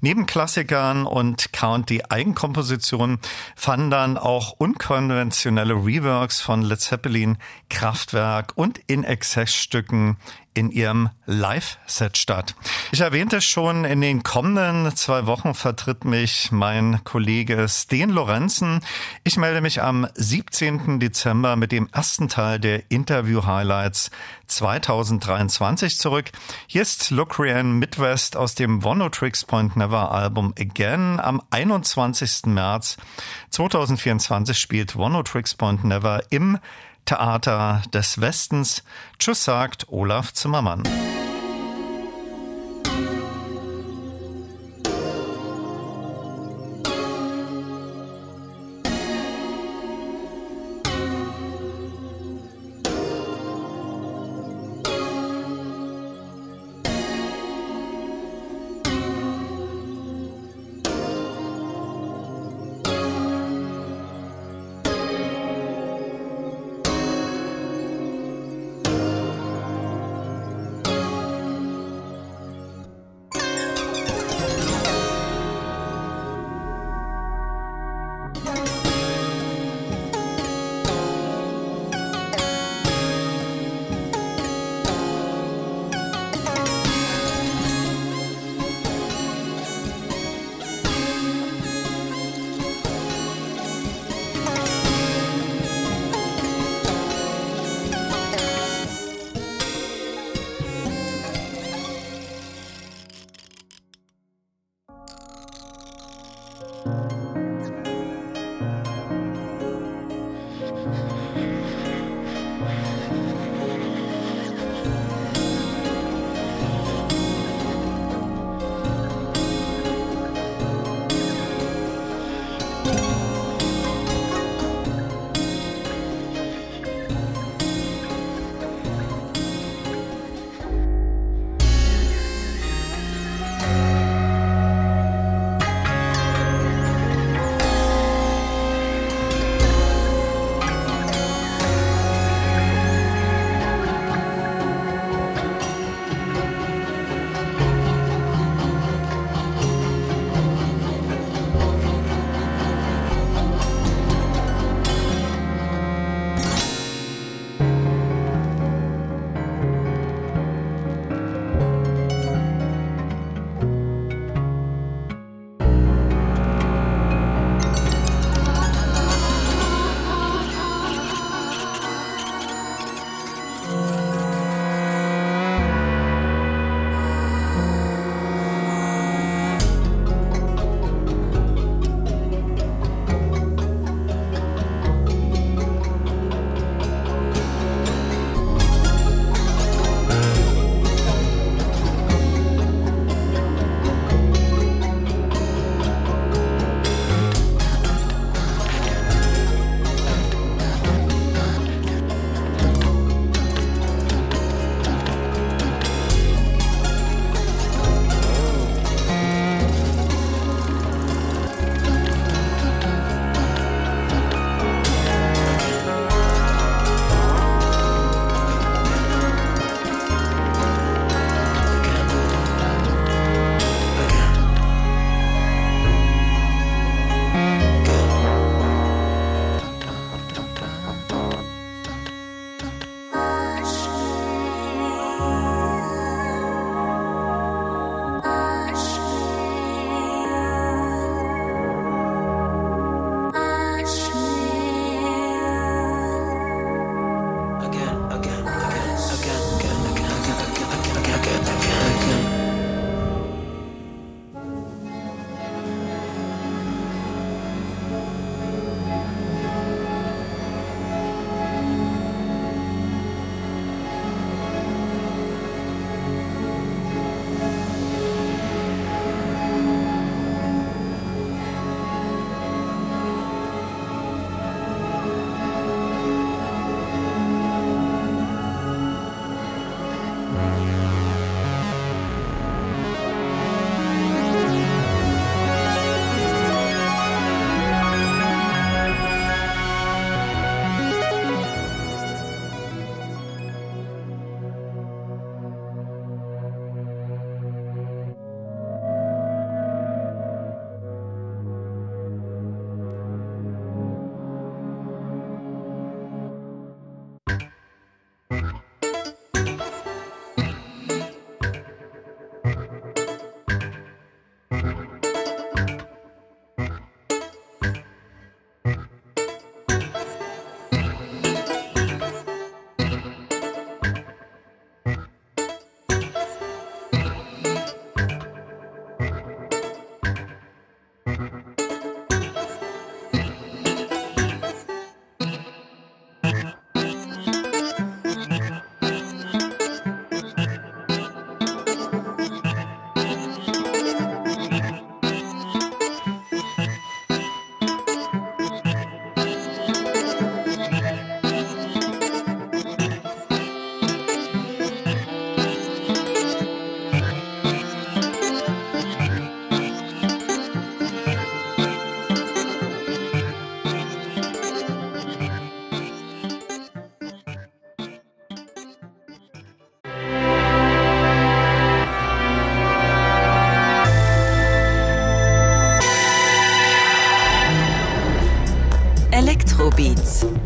S1: Neben Klassikern und County-Eigenkompositionen fanden dann auch unkonventionelle Reworks von Led Zeppelin, Kraftwerk und In-Excess-Stücken in ihrem Live-Set statt. Ich erwähnte schon, in den kommenden zwei Wochen vertritt mich mein Kollege Sten Lorenzen. Ich melde mich am 17. Dezember mit dem ersten Teil der Interview-Highlights 2023 zurück. Hier ist Locrian Midwest aus dem One Tricks Point Never Album Again. Am 21. März 2024 spielt One Tricks Point Never im Theater des Westens. Tschüss sagt Olaf Zimmermann.